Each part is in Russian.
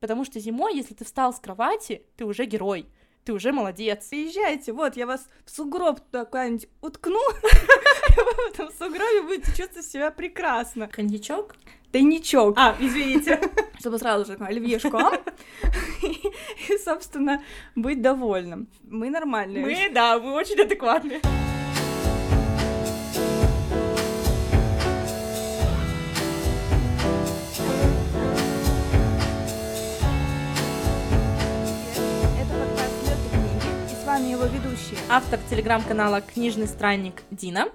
Потому что зимой, если ты встал с кровати, ты уже герой. Ты уже молодец. Приезжайте, вот, я вас в сугроб туда куда-нибудь уткну, и вы в этом сугробе будете чувствовать себя прекрасно. Коньячок? Тайничок. А, извините. Чтобы сразу же оливьешку, и, собственно, быть довольным. Мы нормальные. Мы, да, мы очень адекватные. Его ведущие Автор телеграм-канала «Книжный странник» Дина.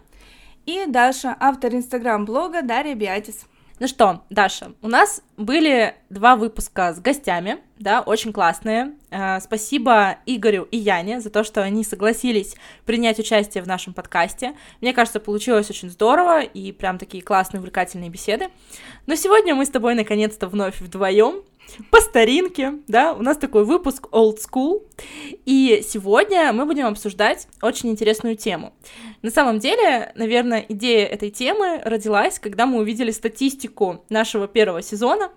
и Даша, автор инстаграм-блога Дарья Биатис. Ну что, Даша, у нас были два выпуска с гостями, да, очень классные. Э, Спасибо Игорю и Яне за то, что они согласились принять участие в нашем подкасте. Мне кажется, получилось очень здорово и прям такие классные, увлекательные беседы. Но сегодня мы с тобой наконец-то вновь вдвоем по старинке, да, у нас такой выпуск old school, и сегодня мы будем обсуждать очень интересную тему. На самом деле, наверное, идея этой темы родилась, когда мы увидели статистику нашего первого сезона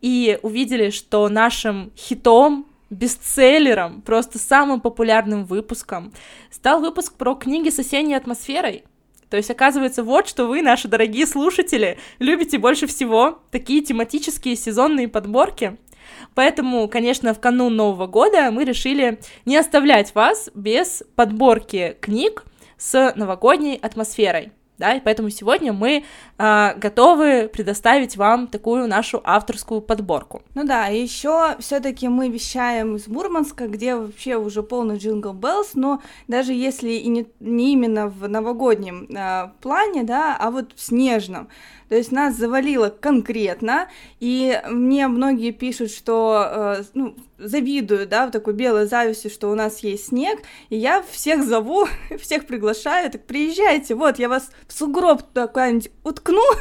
и увидели, что нашим хитом, бестселлером, просто самым популярным выпуском стал выпуск про книги с осенней атмосферой. То есть, оказывается, вот что вы, наши дорогие слушатели, любите больше всего, такие тематические сезонные подборки. Поэтому, конечно, в канун Нового года мы решили не оставлять вас без подборки книг с новогодней атмосферой. Да, и поэтому сегодня мы а, готовы предоставить вам такую нашу авторскую подборку. Ну да, еще все-таки мы вещаем из Мурманска, где вообще уже полный Jingle Bells, но даже если и не, не именно в новогоднем а, плане, да, а вот в снежном. То есть нас завалило конкретно, и мне многие пишут, что э, ну, завидуют, да, в такой белой зависти, что у нас есть снег, и я всех зову, всех приглашаю, так приезжайте, вот, я вас в сугроб куда-нибудь уткну,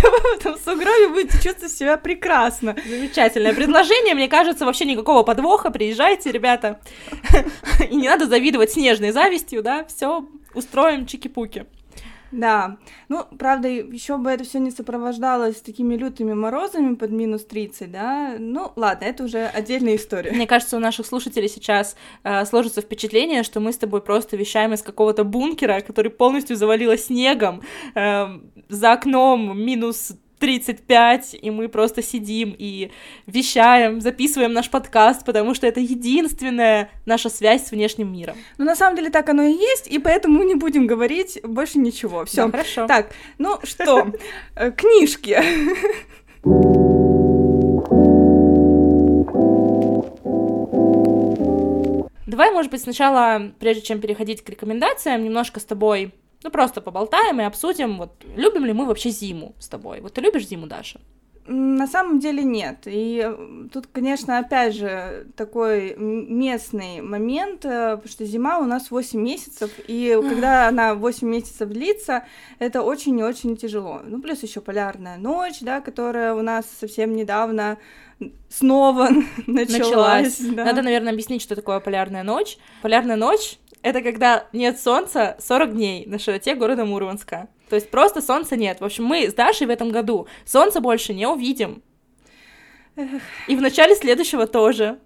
в этом сугробе будете чувствовать себя прекрасно. Замечательное предложение, мне кажется, вообще никакого подвоха. Приезжайте, ребята. И не надо завидовать снежной завистью, да, все устроим чики-пуки. Да, ну, правда, еще бы это все не сопровождалось такими лютыми морозами под минус 30, да, ну, ладно, это уже отдельная история. Мне кажется, у наших слушателей сейчас э, сложится впечатление, что мы с тобой просто вещаем из какого-то бункера, который полностью завалило снегом, э, за окном минус 35, и мы просто сидим и вещаем, записываем наш подкаст, потому что это единственная наша связь с внешним миром. Ну, на самом деле так оно и есть, и поэтому не будем говорить больше ничего. Все. Да, хорошо. Так, ну что, э, книжки. Давай, может быть, сначала, прежде чем переходить к рекомендациям, немножко с тобой, ну, просто поболтаем и обсудим, вот, любим ли мы вообще зиму с тобой. Вот ты любишь зиму, Даша? На самом деле нет. И тут, конечно, опять же, такой местный момент, э, потому что зима у нас 8 месяцев, и когда она 8 месяцев длится, это очень и очень тяжело. Ну, плюс еще полярная ночь, да, которая у нас совсем недавно снова началась. Началась. да. Надо, наверное, объяснить, что такое полярная ночь. Полярная ночь — это когда нет солнца 40 дней на широте города Мурманска. То есть просто солнца нет. В общем, мы с Дашей в этом году солнце больше не увидим. И в начале следующего тоже.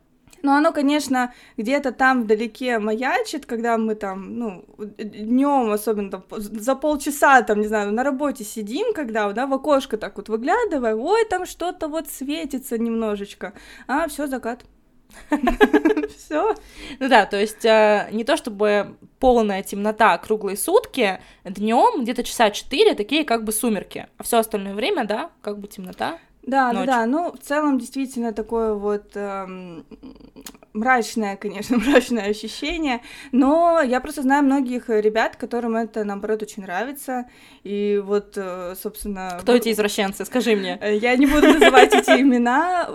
Но оно, конечно, где-то там вдалеке маячит, когда мы там, ну, днем, особенно там, за полчаса, там, не знаю, на работе сидим, когда, да, в окошко так вот выглядываем, ой, там что-то вот светится немножечко, а, все закат. Все. Ну да, то есть э, не то чтобы полная темнота круглые сутки, днем где-то часа 4 такие как бы сумерки, а все остальное время, да, как бы темнота. Да, Ночь. да, да. Ну, в целом, действительно, такое вот эм, мрачное, конечно, мрачное ощущение. Но я просто знаю многих ребят, которым это, наоборот, очень нравится. И вот, э, собственно... Кто эти извращенцы, скажи мне. Э, Я не буду называть эти имена.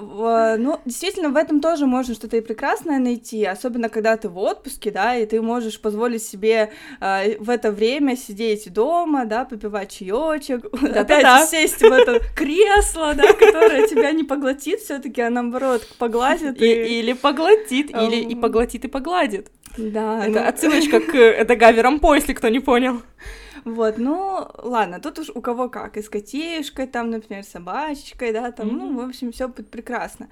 Ну, действительно, в этом тоже можно что-то и прекрасное найти, особенно когда ты в отпуске, да, и ты можешь позволить себе э, в это время сидеть дома, да, попивать чаечек, опять сесть в это кресло, да, которое тебя не поглотит все-таки, а наоборот погладит. И- или поглотит, или и поглотит, и погладит. Да, Это ну, отсылочка к это Гави Рампо, если кто не понял. Вот, ну, ладно, тут уж у кого как, и с котишкой, там, например, собачечкой, да, там, ну, в общем, все будет прекрасно.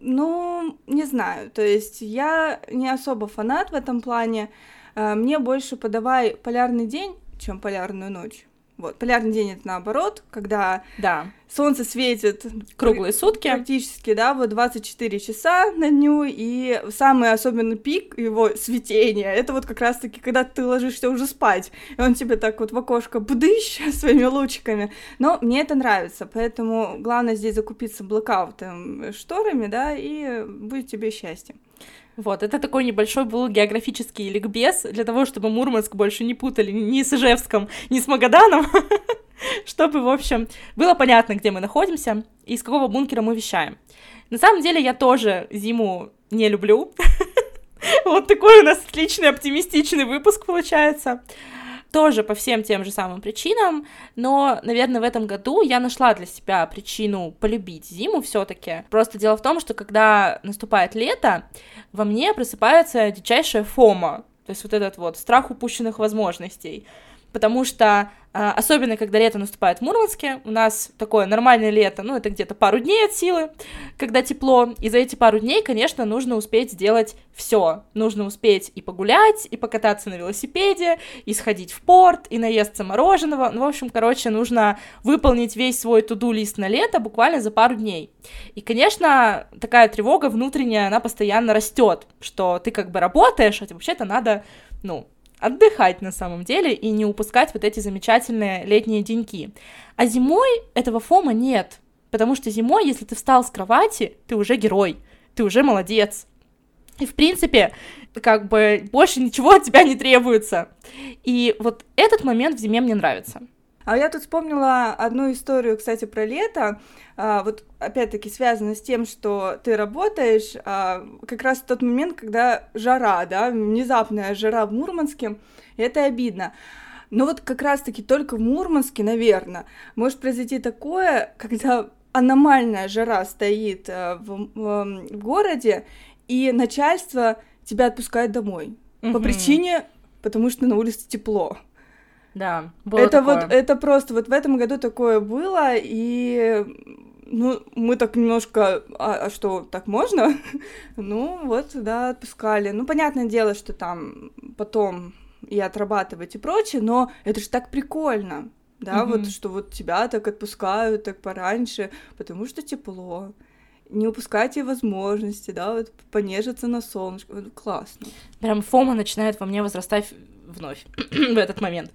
Ну, не знаю, то есть я не особо фанат в этом плане, а, мне больше подавай полярный день, чем полярную ночь. Вот, полярный день это наоборот, когда да. солнце светит круглые сутки. Практически, да, вот 24 часа на дню, и самый особенный пик его светения, это вот как раз-таки, когда ты ложишься уже спать, и он тебе так вот в окошко будыщ своими лучиками. Но мне это нравится, поэтому главное здесь закупиться блокаутом, шторами, да, и будет тебе счастье. Вот, это такой небольшой был географический ликбез для того, чтобы Мурманск больше не путали ни с Ижевском, ни с Магаданом, чтобы, в общем, было понятно, где мы находимся и из какого бункера мы вещаем. На самом деле я тоже зиму не люблю. Вот такой у нас отличный оптимистичный выпуск получается тоже по всем тем же самым причинам, но, наверное, в этом году я нашла для себя причину полюбить зиму все-таки. Просто дело в том, что когда наступает лето, во мне просыпается дичайшая фома, то есть вот этот вот страх упущенных возможностей потому что а, особенно когда лето наступает в Мурманске, у нас такое нормальное лето, ну, это где-то пару дней от силы, когда тепло, и за эти пару дней, конечно, нужно успеть сделать все. Нужно успеть и погулять, и покататься на велосипеде, и сходить в порт, и наесться мороженого. Ну, в общем, короче, нужно выполнить весь свой туду-лист на лето буквально за пару дней. И, конечно, такая тревога внутренняя, она постоянно растет, что ты как бы работаешь, а вообще-то надо, ну, отдыхать на самом деле и не упускать вот эти замечательные летние деньки. А зимой этого фома нет, потому что зимой, если ты встал с кровати, ты уже герой, ты уже молодец. И, в принципе, как бы больше ничего от тебя не требуется. И вот этот момент в зиме мне нравится. А я тут вспомнила одну историю, кстати, про лето. А, вот опять-таки связано с тем, что ты работаешь, а, как раз в тот момент, когда жара, да, внезапная жара в Мурманске, и это обидно. Но вот как раз-таки только в Мурманске, наверное, может произойти такое, когда аномальная жара стоит э, в, в, в городе, и начальство тебя отпускает домой. Угу. По причине, потому что на улице тепло. Да, было это такое. вот это просто вот в этом году такое было и ну мы так немножко а, а что так можно ну вот да отпускали ну понятное дело что там потом и отрабатывать и прочее но это же так прикольно да mm-hmm. вот что вот тебя так отпускают так пораньше потому что тепло не упускайте возможности, да, вот понежиться на солнышке, вот, классно. Прям фома начинает во мне возрастать вновь в этот момент.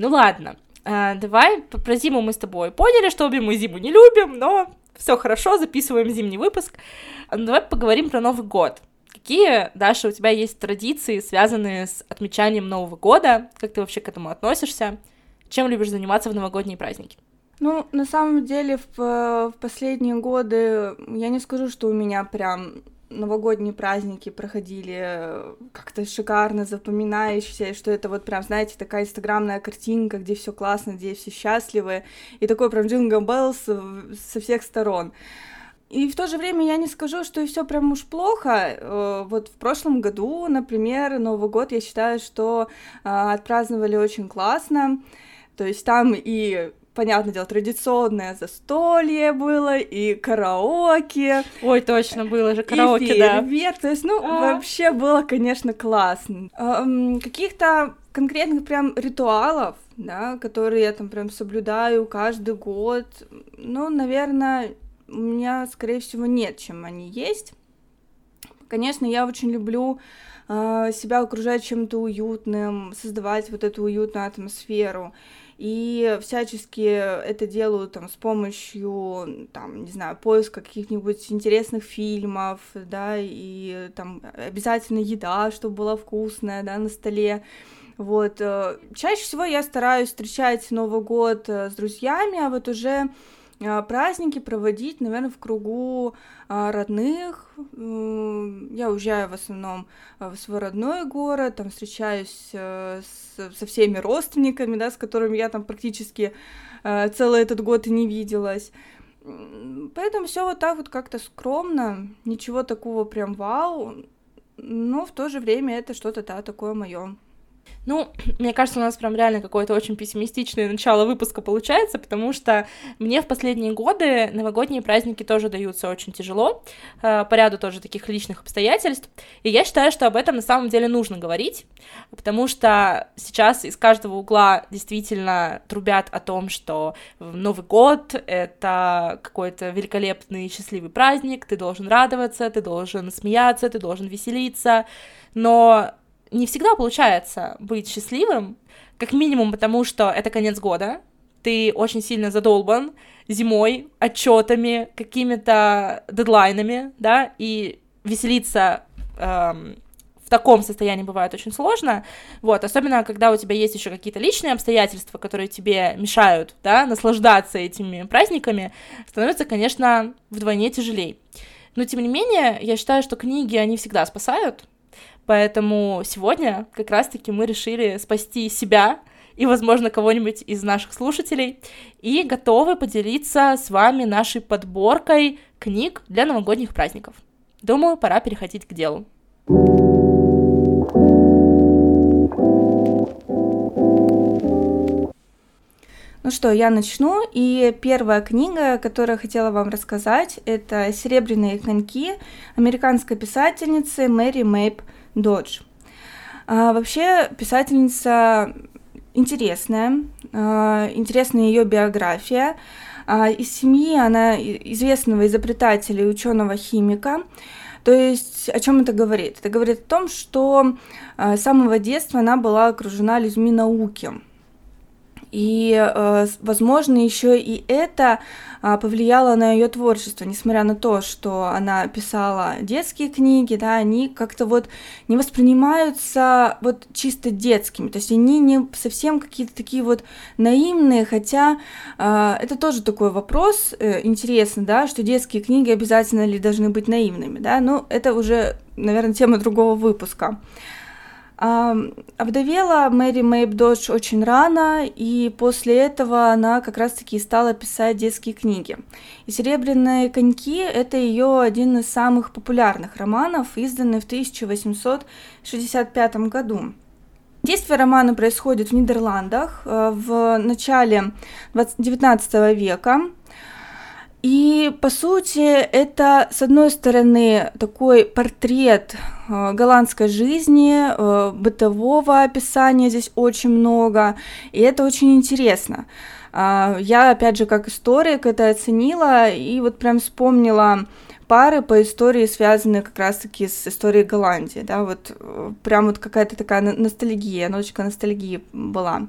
Ну ладно, а, давай про зиму мы с тобой поняли, что обе мы зиму не любим, но все хорошо, записываем зимний выпуск. Ну, давай поговорим про Новый год. Какие, Даша, у тебя есть традиции, связанные с отмечанием Нового года? Как ты вообще к этому относишься? Чем любишь заниматься в новогодние праздники? Ну, на самом деле, в, в последние годы я не скажу, что у меня прям новогодние праздники проходили как-то шикарно, запоминающиеся, что это вот прям, знаете, такая инстаграмная картинка, где все классно, где все счастливы, и такой прям Jingle Bells со всех сторон. И в то же время я не скажу, что все прям уж плохо. Э, вот в прошлом году, например, Новый год, я считаю, что отпраздновали очень классно. То есть там и понятное дело, традиционное застолье было, и караоке. Ой, точно, было же караоке, и да. То есть, ну, а... вообще было, конечно, классно. Эм, каких-то конкретных прям ритуалов, да, которые я там прям соблюдаю каждый год, ну, наверное, у меня, скорее всего, нет, чем они есть. Конечно, я очень люблю э, себя окружать чем-то уютным, создавать вот эту уютную атмосферу и всячески это делаю там с помощью, там, не знаю, поиска каких-нибудь интересных фильмов, да, и там обязательно еда, чтобы была вкусная, да, на столе. Вот. Э, чаще всего я стараюсь встречать Новый год э, с друзьями, а вот уже праздники проводить, наверное, в кругу а, родных. Я уезжаю в основном а, в свой родной город, там встречаюсь э, со всеми родственниками, да, с которыми я там практически целый этот год и не виделась. Поэтому все вот так вот как-то скромно, ничего такого прям вау, но в то же время это что-то, да, такое мое. Ну, мне кажется, у нас прям реально какое-то очень пессимистичное начало выпуска получается, потому что мне в последние годы новогодние праздники тоже даются очень тяжело, э, по ряду тоже таких личных обстоятельств, и я считаю, что об этом на самом деле нужно говорить, потому что сейчас из каждого угла действительно трубят о том, что Новый год — это какой-то великолепный счастливый праздник, ты должен радоваться, ты должен смеяться, ты должен веселиться, но не всегда получается быть счастливым, как минимум потому, что это конец года, ты очень сильно задолбан зимой, отчетами, какими-то дедлайнами, да, и веселиться эм, в таком состоянии бывает очень сложно, вот, особенно когда у тебя есть еще какие-то личные обстоятельства, которые тебе мешают, да, наслаждаться этими праздниками, становится, конечно, вдвойне тяжелее. Но, тем не менее, я считаю, что книги, они всегда спасают, Поэтому сегодня как раз-таки мы решили спасти себя и, возможно, кого-нибудь из наших слушателей, и готовы поделиться с вами нашей подборкой книг для новогодних праздников. Думаю, пора переходить к делу. Ну что, я начну. И первая книга, которую я хотела вам рассказать, это «Серебряные коньки» американской писательницы Мэри Мэйб Додж. А, вообще писательница интересная, а, интересная ее биография. А, из семьи она известного изобретателя и ученого-химика. То есть о чем это говорит? Это говорит о том, что а, с самого детства она была окружена людьми науки. И, э, возможно, еще и это а, повлияло на ее творчество, несмотря на то, что она писала детские книги, да, они как-то вот не воспринимаются вот чисто детскими, то есть они не совсем какие-то такие вот наивные, хотя а, это тоже такой вопрос э, интересный, да, что детские книги обязательно ли должны быть наивными, да, но это уже, наверное, тема другого выпуска. Овдовела Мэри Мэйб Додж очень рано, и после этого она как раз-таки стала писать детские книги. И «Серебряные коньки» — это ее один из самых популярных романов, изданный в 1865 году. Действие романа происходит в Нидерландах э, в начале 19 века. И, по сути, это, с одной стороны, такой портрет э, голландской жизни, э, бытового описания здесь очень много, и это очень интересно. Э, я, опять же, как историк это оценила, и вот прям вспомнила пары по истории, связанные как раз-таки с историей Голландии, да, вот э, прям вот какая-то такая ностальгия, ночка ностальгии была.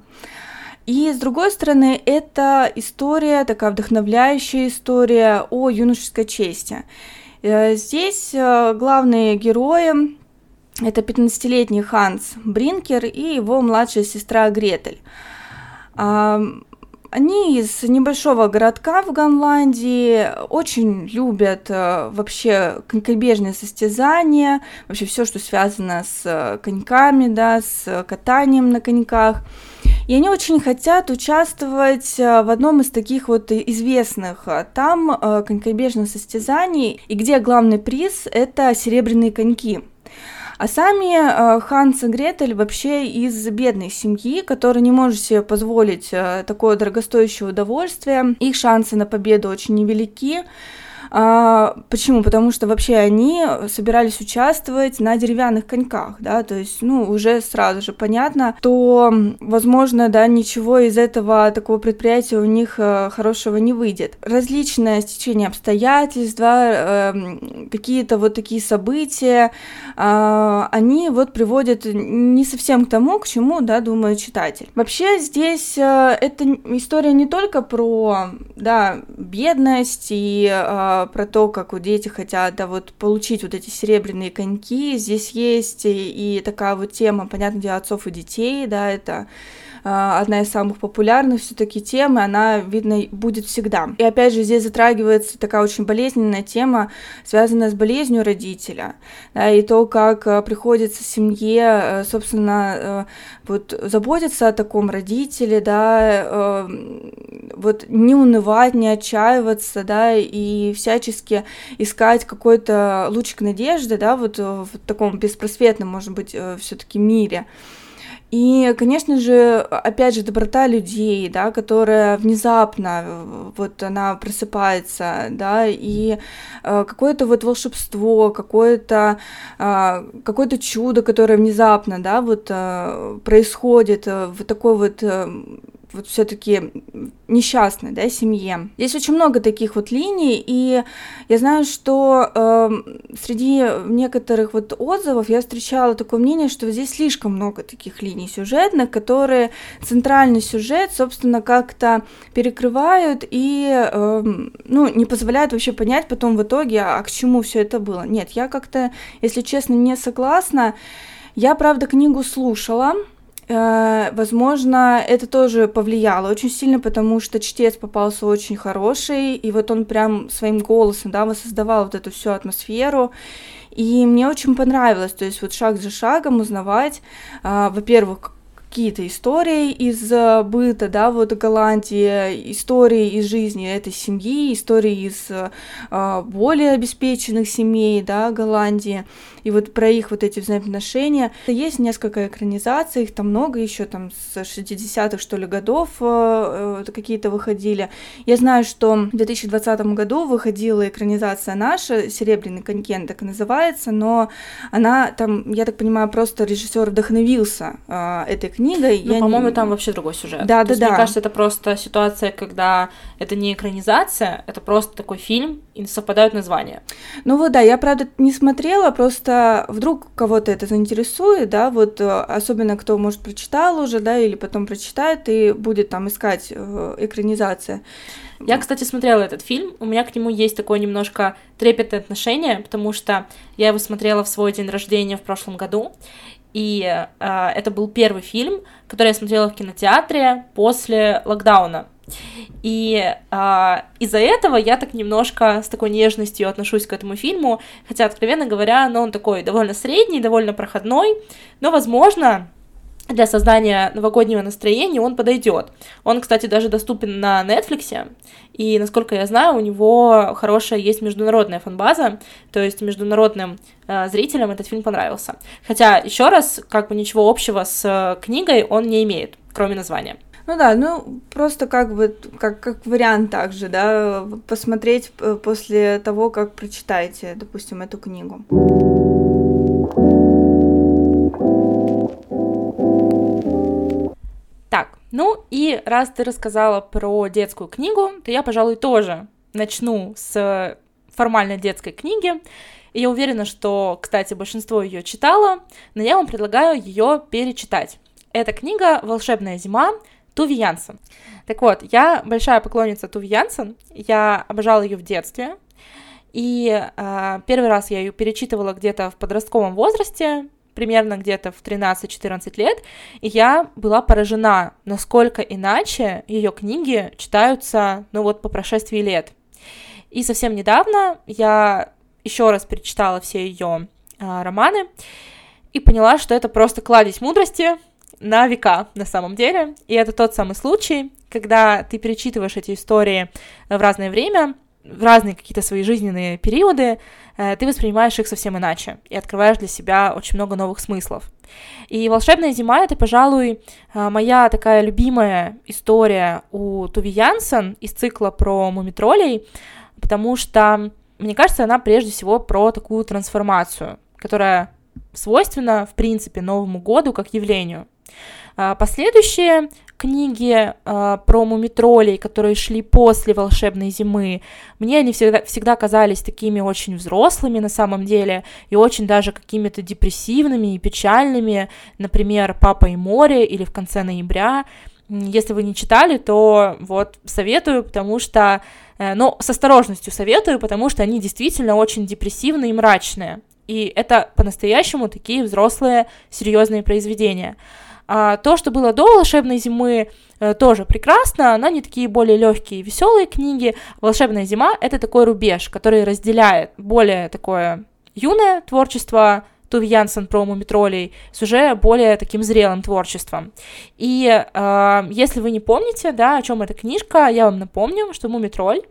И с другой стороны, это история, такая вдохновляющая история о юношеской чести. Э, здесь э, главные герои это 15-летний Ханс Бринкер и его младшая сестра Гретель. Они из небольшого городка в Голландии, очень любят э, вообще конькобежные состязания, вообще все, что связано с коньками, да, с катанием на коньках. И они очень хотят участвовать э, в одном из таких вот известных э, там э, конькобежных состязаний, и где главный приз — это серебряные коньки. А сами Ханс и Гретель вообще из бедной семьи, которая не может себе позволить такое дорогостоящее удовольствие. Их шансы на победу очень невелики. А, почему? Потому что вообще они собирались участвовать на деревянных коньках, да, то есть, ну, уже сразу же понятно, то, возможно, да, ничего из этого такого предприятия у них э, хорошего не выйдет. Различное стечение обстоятельств, да, э, какие-то вот такие события, э, они вот приводят не совсем к тому, к чему, да, думает читатель. Вообще здесь э, эта история не только про, да, бедность и э, про то, как вот дети хотят, да, вот получить вот эти серебряные коньки. Здесь есть и, и такая вот тема, понятно, для отцов и детей, да, это одна из самых популярных все-таки тем, и она, видно, будет всегда. И опять же, здесь затрагивается такая очень болезненная тема, связанная с болезнью родителя, да, и то, как а, приходится семье, а, собственно, вот заботиться о таком родителе, да, вот не унывать, не отчаиваться, да, и всячески искать какой-то лучик надежды, да, вот в таком беспросветном, может быть, все-таки мире. И, конечно же, опять же, доброта людей, да, которая внезапно, вот она просыпается, да, и э, какое-то вот волшебство, какое-то э, какое-то чудо, которое внезапно, да, вот э, происходит, э, вот такой вот э, вот все-таки несчастной, да, семье. Здесь очень много таких вот линий, и я знаю, что э, среди некоторых вот отзывов я встречала такое мнение, что здесь слишком много таких линий сюжетных, которые центральный сюжет, собственно, как-то перекрывают и, э, ну, не позволяют вообще понять потом в итоге, а к чему все это было. Нет, я как-то, если честно, не согласна. Я, правда, книгу слушала, возможно, это тоже повлияло очень сильно, потому что чтец попался очень хороший, и вот он прям своим голосом, да, воссоздавал вот эту всю атмосферу. И мне очень понравилось, то есть вот шаг за шагом узнавать, э, во-первых, какие-то истории из э, быта, да, вот Голландии, истории из жизни этой семьи, истории из э, более обеспеченных семей, да, Голландии, и вот про их вот эти взаимоотношения. Есть несколько экранизаций, их там много еще, там с 60-х, что ли, годов э, э, какие-то выходили. Я знаю, что в 2020 году выходила экранизация наша, «Серебряный конькен» так и называется, но она там, я так понимаю, просто режиссер вдохновился э, этой книгой. Ну, по-моему, не... там вообще другой сюжет. Да, То да, есть, да. Мне кажется, это просто ситуация, когда это не экранизация, это просто такой фильм, и совпадают названия. Ну вот, да, я, правда, не смотрела, просто вдруг кого-то это заинтересует, да, вот э, особенно кто, может, прочитал уже, да, или потом прочитает и будет там искать э, экранизация. Я, кстати, смотрела этот фильм, у меня к нему есть такое немножко трепетное отношение, потому что я его смотрела в свой день рождения в прошлом году, и э, это был первый фильм, который я смотрела в кинотеатре после локдауна. И э, из-за этого я так немножко с такой нежностью отношусь к этому фильму, хотя, откровенно говоря, ну, он такой довольно средний, довольно проходной, но, возможно, для создания новогоднего настроения он подойдет. Он, кстати, даже доступен на Netflix, и, насколько я знаю, у него хорошая есть международная фанбаза, то есть международным э, зрителям этот фильм понравился. Хотя, еще раз, как бы ничего общего с э, книгой он не имеет, кроме названия. Ну да, ну просто как бы как, как вариант также, да, посмотреть э, после того, как прочитаете, допустим, эту книгу. Так, ну и раз ты рассказала про детскую книгу, то я, пожалуй, тоже начну с формально детской книги. И я уверена, что, кстати, большинство ее читало, но я вам предлагаю ее перечитать. Эта книга «Волшебная зима» Туви Янсен. Так вот, я большая поклонница Туви Янсен, я обожала ее в детстве, и э, первый раз я ее перечитывала где-то в подростковом возрасте, примерно где-то в 13-14 лет, и я была поражена, насколько иначе ее книги читаются, ну вот, по прошествии лет. И совсем недавно я еще раз перечитала все ее э, романы и поняла, что это просто кладезь мудрости на века на самом деле. И это тот самый случай, когда ты перечитываешь эти истории в разное время, в разные какие-то свои жизненные периоды, э, ты воспринимаешь их совсем иначе и открываешь для себя очень много новых смыслов. И «Волшебная зима» — это, пожалуй, э, моя такая любимая история у Туви Янсен из цикла про мумитролей, потому что, мне кажется, она прежде всего про такую трансформацию, которая свойственна, в принципе, Новому году как явлению. А, последующие книги э, про мумитролей, которые шли после волшебной зимы, мне они всегда, всегда казались такими очень взрослыми на самом деле, и очень даже какими-то депрессивными и печальными, например, «Папа и море» или «В конце ноября». Если вы не читали, то вот советую, потому что, э, ну, с осторожностью советую, потому что они действительно очень депрессивные и мрачные. И это по-настоящему такие взрослые, серьезные произведения. А то, что было до волшебной зимы, э, тоже прекрасно, но не такие более легкие веселые книги. Волшебная зима это такой рубеж, который разделяет более такое юное творчество Туви про мумитролей с уже более таким зрелым творчеством. И э, если вы не помните, да, о чем эта книжка, я вам напомню, что мумитроль,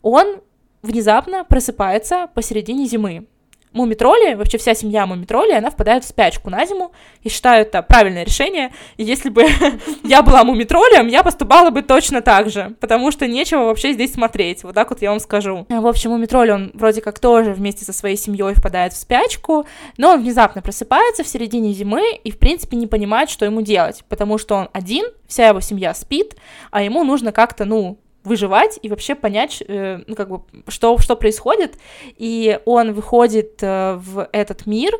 он внезапно просыпается посередине зимы. Мумитроли, вообще вся семья Мумитроли, она впадает в спячку на зиму. И считаю это правильное решение. И если бы я была Мумитролем, я поступала бы точно так же, потому что нечего вообще здесь смотреть. Вот так вот я вам скажу. В общем, Мумитроль, он вроде как тоже вместе со своей семьей впадает в спячку, но он внезапно просыпается в середине зимы и, в принципе, не понимает, что ему делать, потому что он один, вся его семья спит, а ему нужно как-то, ну, выживать и вообще понять, э, ну, как бы, что, что происходит. И он выходит э, в этот мир,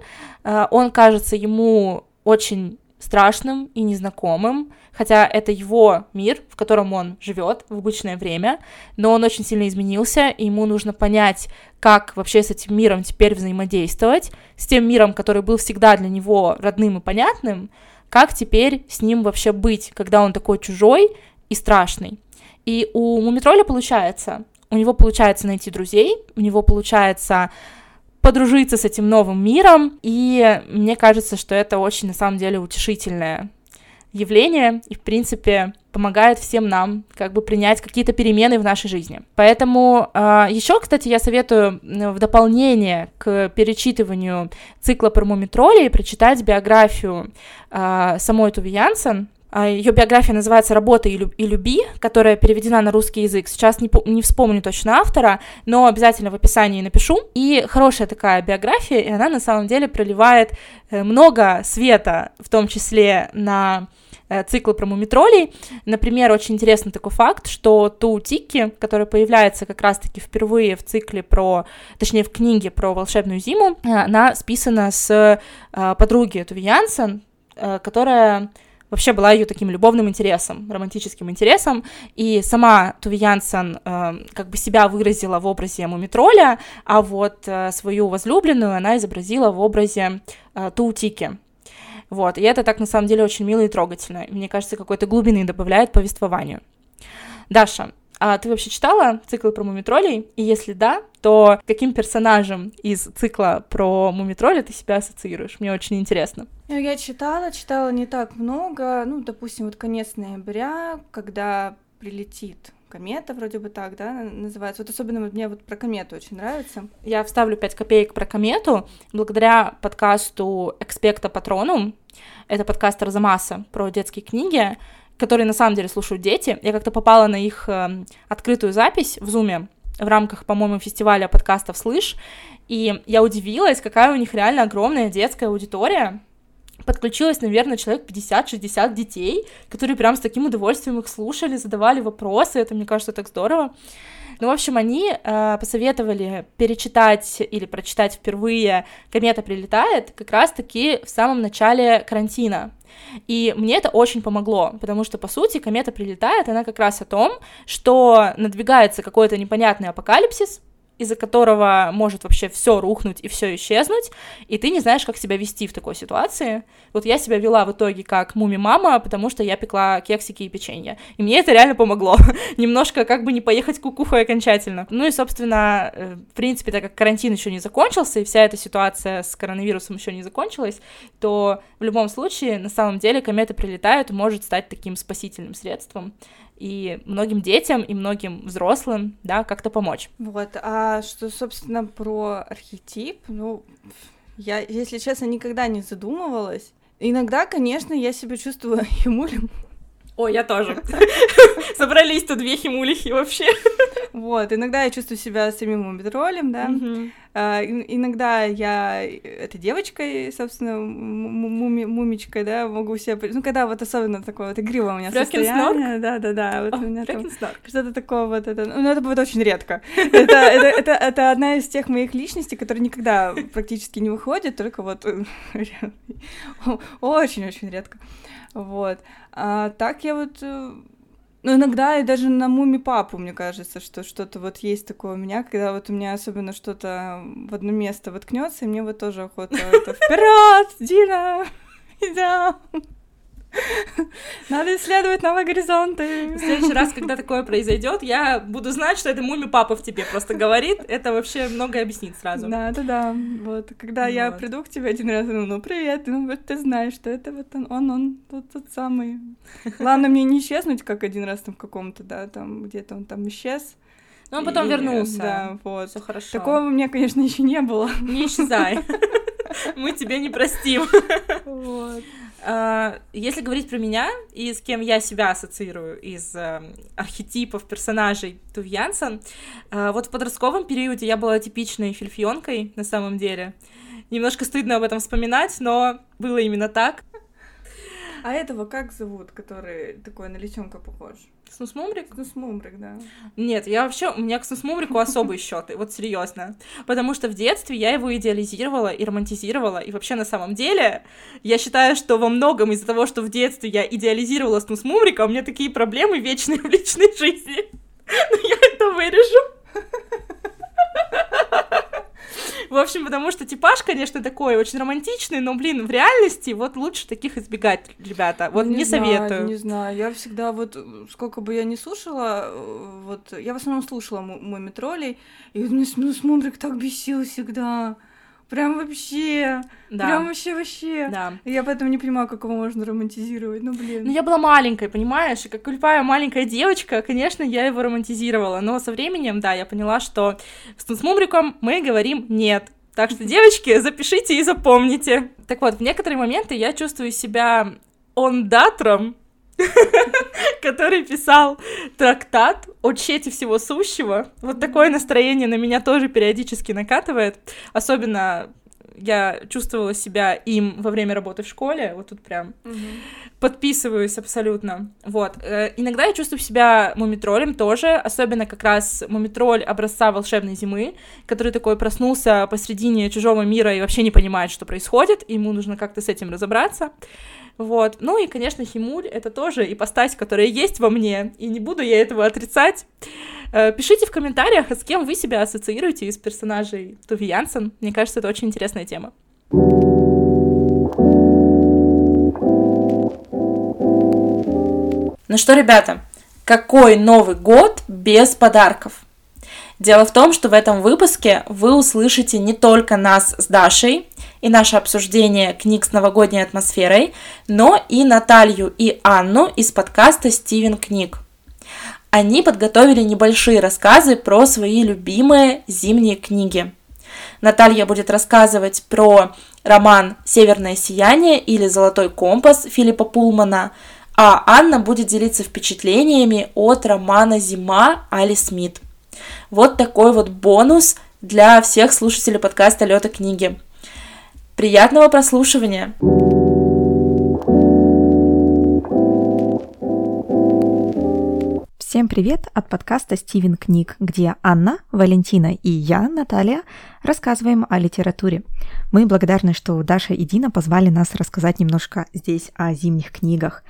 э, он кажется ему очень страшным и незнакомым, хотя это его мир, в котором он живет в обычное время, но он очень сильно изменился, и ему нужно понять, как вообще с этим миром теперь взаимодействовать, с тем миром, который был всегда для него родным и понятным, как теперь с ним вообще быть, когда он такой чужой и страшный. И у Мумитроля получается. У него получается найти друзей, у него получается подружиться с этим новым миром, и мне кажется, что это очень, на самом деле, утешительное явление, и, в принципе, помогает всем нам как бы принять какие-то перемены в нашей жизни. Поэтому э, еще, кстати, я советую в дополнение к перечитыванию цикла про мумитролей прочитать биографию э, самой Туви Янсен, а, Ее биография называется «Работа и, люб- и люби», которая переведена на русский язык. Сейчас не, не вспомню точно автора, но обязательно в описании напишу. И хорошая такая биография, и она на самом деле проливает э, много света, в том числе на э, цикл про мумитролей. Например, очень интересный такой факт, что ту Тики, которая появляется как раз-таки впервые в цикле про, точнее, в книге про волшебную зиму, э, она списана с подруги Туви Янсен, которая вообще была ее таким любовным интересом, романтическим интересом, и сама Туви э, как бы себя выразила в образе Мумитроля, а вот э, свою возлюбленную она изобразила в образе э, Туутики. Вот, и это так на самом деле очень мило и трогательно. Мне кажется, какой-то глубины добавляет повествованию. Даша, а ты вообще читала цикл про мумитролей? И если да, то каким персонажем из цикла про мумитроли ты себя ассоциируешь? Мне очень интересно. Ну, я читала, читала не так много. Ну, допустим, вот конец ноября, когда прилетит комета, вроде бы так, да, называется. Вот особенно мне вот про комету очень нравится. Я вставлю 5 копеек про комету. Благодаря подкасту «Экспекта Патронум», это подкаст Арзамаса про детские книги, которые на самом деле слушают дети. Я как-то попала на их э, открытую запись в Зуме в рамках, по-моему, фестиваля подкастов «Слышь», и я удивилась, какая у них реально огромная детская аудитория. Подключилось, наверное, человек 50-60 детей, которые прям с таким удовольствием их слушали, задавали вопросы, это, мне кажется, так здорово. Ну, в общем, они э, посоветовали перечитать или прочитать впервые «Комета прилетает» как раз-таки в самом начале карантина. И мне это очень помогло, потому что, по сути, комета прилетает, она как раз о том, что надвигается какой-то непонятный апокалипсис, из-за которого может вообще все рухнуть и все исчезнуть, и ты не знаешь, как себя вести в такой ситуации. Вот я себя вела в итоге как муми-мама, потому что я пекла кексики и печенье. И мне это реально помогло. Немножко как бы не поехать кукухой окончательно. Ну и, собственно, э, в принципе, так как карантин еще не закончился, и вся эта ситуация с коронавирусом еще не закончилась, то в любом случае, на самом деле, кометы прилетают и может стать таким спасительным средством и многим детям, и многим взрослым, да, как-то помочь. Вот, а что, собственно, про архетип, ну, я, если честно, никогда не задумывалась. Иногда, конечно, я себя чувствую химулем. Ой, я тоже. Собрались тут две химулихи вообще. Вот, иногда я чувствую себя самим мумитролем, да. А, иногда я этой девочкой, собственно, муми, мумичкой, да, могу себя... Ну, когда вот особенно такое вот игривое у меня состояние. Да, да, да. Вот у меня там что-то такое вот это... Ну, это будет очень редко. Это, это, это, это одна из тех моих личностей, которые никогда практически не выходят, только вот очень-очень редко. Вот. А так я вот э, ну, иногда и даже на муми папу, мне кажется, что что-то вот есть такое у меня, когда вот у меня особенно что-то в одно место воткнется, и мне вот тоже охота это вперед, Дина, идем. Надо исследовать новые горизонты. В следующий раз, когда такое произойдет, я буду знать, что это муми папа в тебе просто говорит. Это вообще многое объяснит сразу. Да, да, да. Вот, когда я Вот. приду к тебе один раз, ну, ну, привет, ну, вот ты знаешь, что это вот он, он, он тот, тот самый. Главное мне не исчезнуть, как один раз там в каком-то, да, там где-то он там исчез. Но он потом И, вернулся. Да, вот. Все хорошо. Такого у меня, конечно, еще не было. Не исчезай. Мы тебе не простим. Вот. А, Если говорить про меня и с кем я себя ассоциирую из э, архетипов персонажей Тув Янсен, а, вот в подростковом периоде я была типичной фильфионкой на самом деле. Немножко стыдно об этом вспоминать, но было именно так. А этого как зовут, который такой на лисенка похож? Снус Мумрик? Ну, Смумрик, да. Нет, я вообще, у меня к Снус Мумрику особые счеты, вот серьезно. Потому что в детстве я его идеализировала и романтизировала. И вообще на самом деле, я считаю, что во многом из-за того, что в детстве я идеализировала Снус Мумрика, у меня такие проблемы вечные в личной жизни. Но я это вырежу. В общем, потому что типаж, конечно, такой очень романтичный, но, блин, в реальности вот лучше таких избегать, ребята. Вот Ну, не, знаю, советую. Не знаю, я всегда вот, сколько бы я ни слушала, вот, я в основном слушала Муми троллей, и вот мне См- Смумрик так бесил всегда. Прям вообще, Да, прям вообще вообще. да. Я поэтому не понимаю, как его можно романтизировать, ну блин. Ну, я была маленькой, понимаешь? И как любая маленькая девочка, конечно, я его романтизировала. Но со временем, да, я поняла, что с Мумриком мы говорим «нет». Так что, девочки, запишите и запомните. Так вот, в некоторые моменты я чувствую себя ондатром, который писал трактат о чете всего сущего. Вот такое настроение на меня тоже периодически накатывает. Особенно я чувствовала себя им во время работы в школе. Вот тут прям Мгм. Подписываюсь абсолютно. Вот. Э, Иногда я чувствую себя мумитролем тоже, особенно как раз мумитроль образца волшебной зимы, который такой проснулся посредине чужого мира и вообще не понимает, что происходит, и ему нужно как-то с этим разобраться. Вот. Ну и, конечно, Химуль — это тоже ипостась, которая есть во мне, и не буду я этого отрицать. Э, Пишите в комментариях, с кем вы себя ассоциируете из персонажей Туви Янсен. Мне кажется, это очень интересная тема. Ну что, ребята, какой Новый год без подарков? Дело в том, что в этом выпуске вы услышите не только нас с Дашей и наше обсуждение книг с новогодней атмосферой, но и Наталью и Анну из подкаста «Стивен книг». Они подготовили небольшие рассказы про свои любимые зимние книги. Наталья будет рассказывать про роман «Северное сияние» или «Золотой компас» Филиппа Пулмана, а Анна будет делиться впечатлениями от романа «Зима» Али Смит. Вот такой вот бонус для всех слушателей подкаста «Лёта книги». Приятного прослушивания! Всем привет от подкаста «Стивен книг», где Анна, Валентина и я, Наталья, рассказываем о литературе. Мы благодарны, что Даша и Дина позвали нас рассказать немножко здесь о зимних книгах.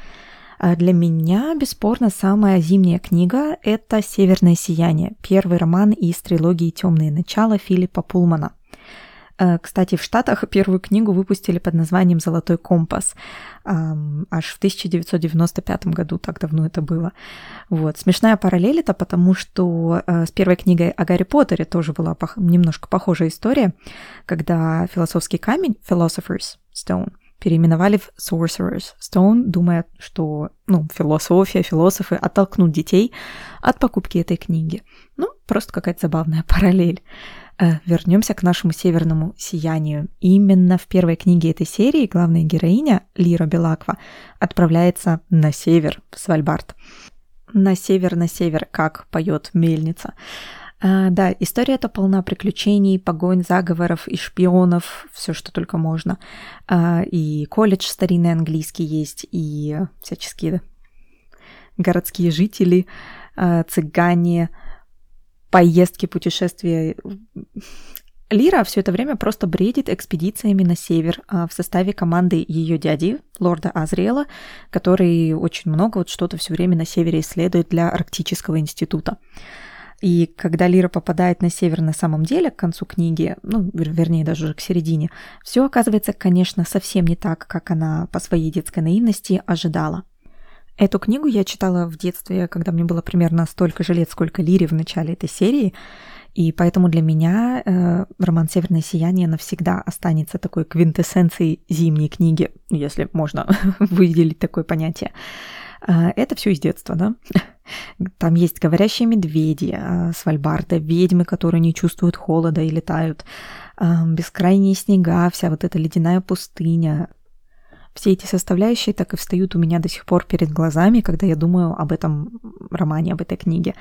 А Для меня, бесспорно, самая зимняя книга — это «Северное сияние», первый роман из трилогии «Темные начала» Филиппа Пулмана. Э, Кстати, в Штатах первую книгу выпустили под названием «Золотой компас». Аж в 1995 году, так давно это было. Вот. Смешная параллель это потому, что э, с первой книгой о Гарри Поттере тоже была немножко похожая история, когда философский камень Philosopher's Stone переименовали в Sorcerer's Stone, думая, что ну, философия, философы оттолкнут детей от покупки этой книги. Ну, просто какая-то забавная параллель. Э, Вернемся к нашему северному сиянию. Именно в первой книге этой серии главная героиня Лира Белаква отправляется на север, в Свальбард. На север, на север, как поет мельница. А, да, история эта полна приключений, погонь, заговоров и шпионов, все, что только можно. А, и колледж старинный английский есть, и всяческие городские жители, а, цыгане, поездки, путешествия. Лира все это время просто бредит экспедициями на север а, в составе команды ее дяди, лорда Азриэла, который очень много вот что-то все время на севере исследует для Арктического института. И когда Лира попадает на север на самом деле, к концу книги, ну, вернее, даже уже к середине, все оказывается, конечно, совсем не так, как она по своей детской наивности ожидала. Эту книгу я читала в детстве, когда мне было примерно столько же лет, сколько Лире в начале этой серии, и поэтому для меня э, роман «Северное сияние» навсегда останется такой квинтэссенцией зимней книги, если можно выделить такое понятие. Э, это все из детства, да? Там есть говорящие медведи, э, свальбарда, ведьмы, которые не чувствуют холода и летают, э, бескрайние снега, вся вот эта ледяная пустыня. Все эти составляющие так и встают у меня до сих пор перед глазами, когда я думаю об этом романе, об этой книге.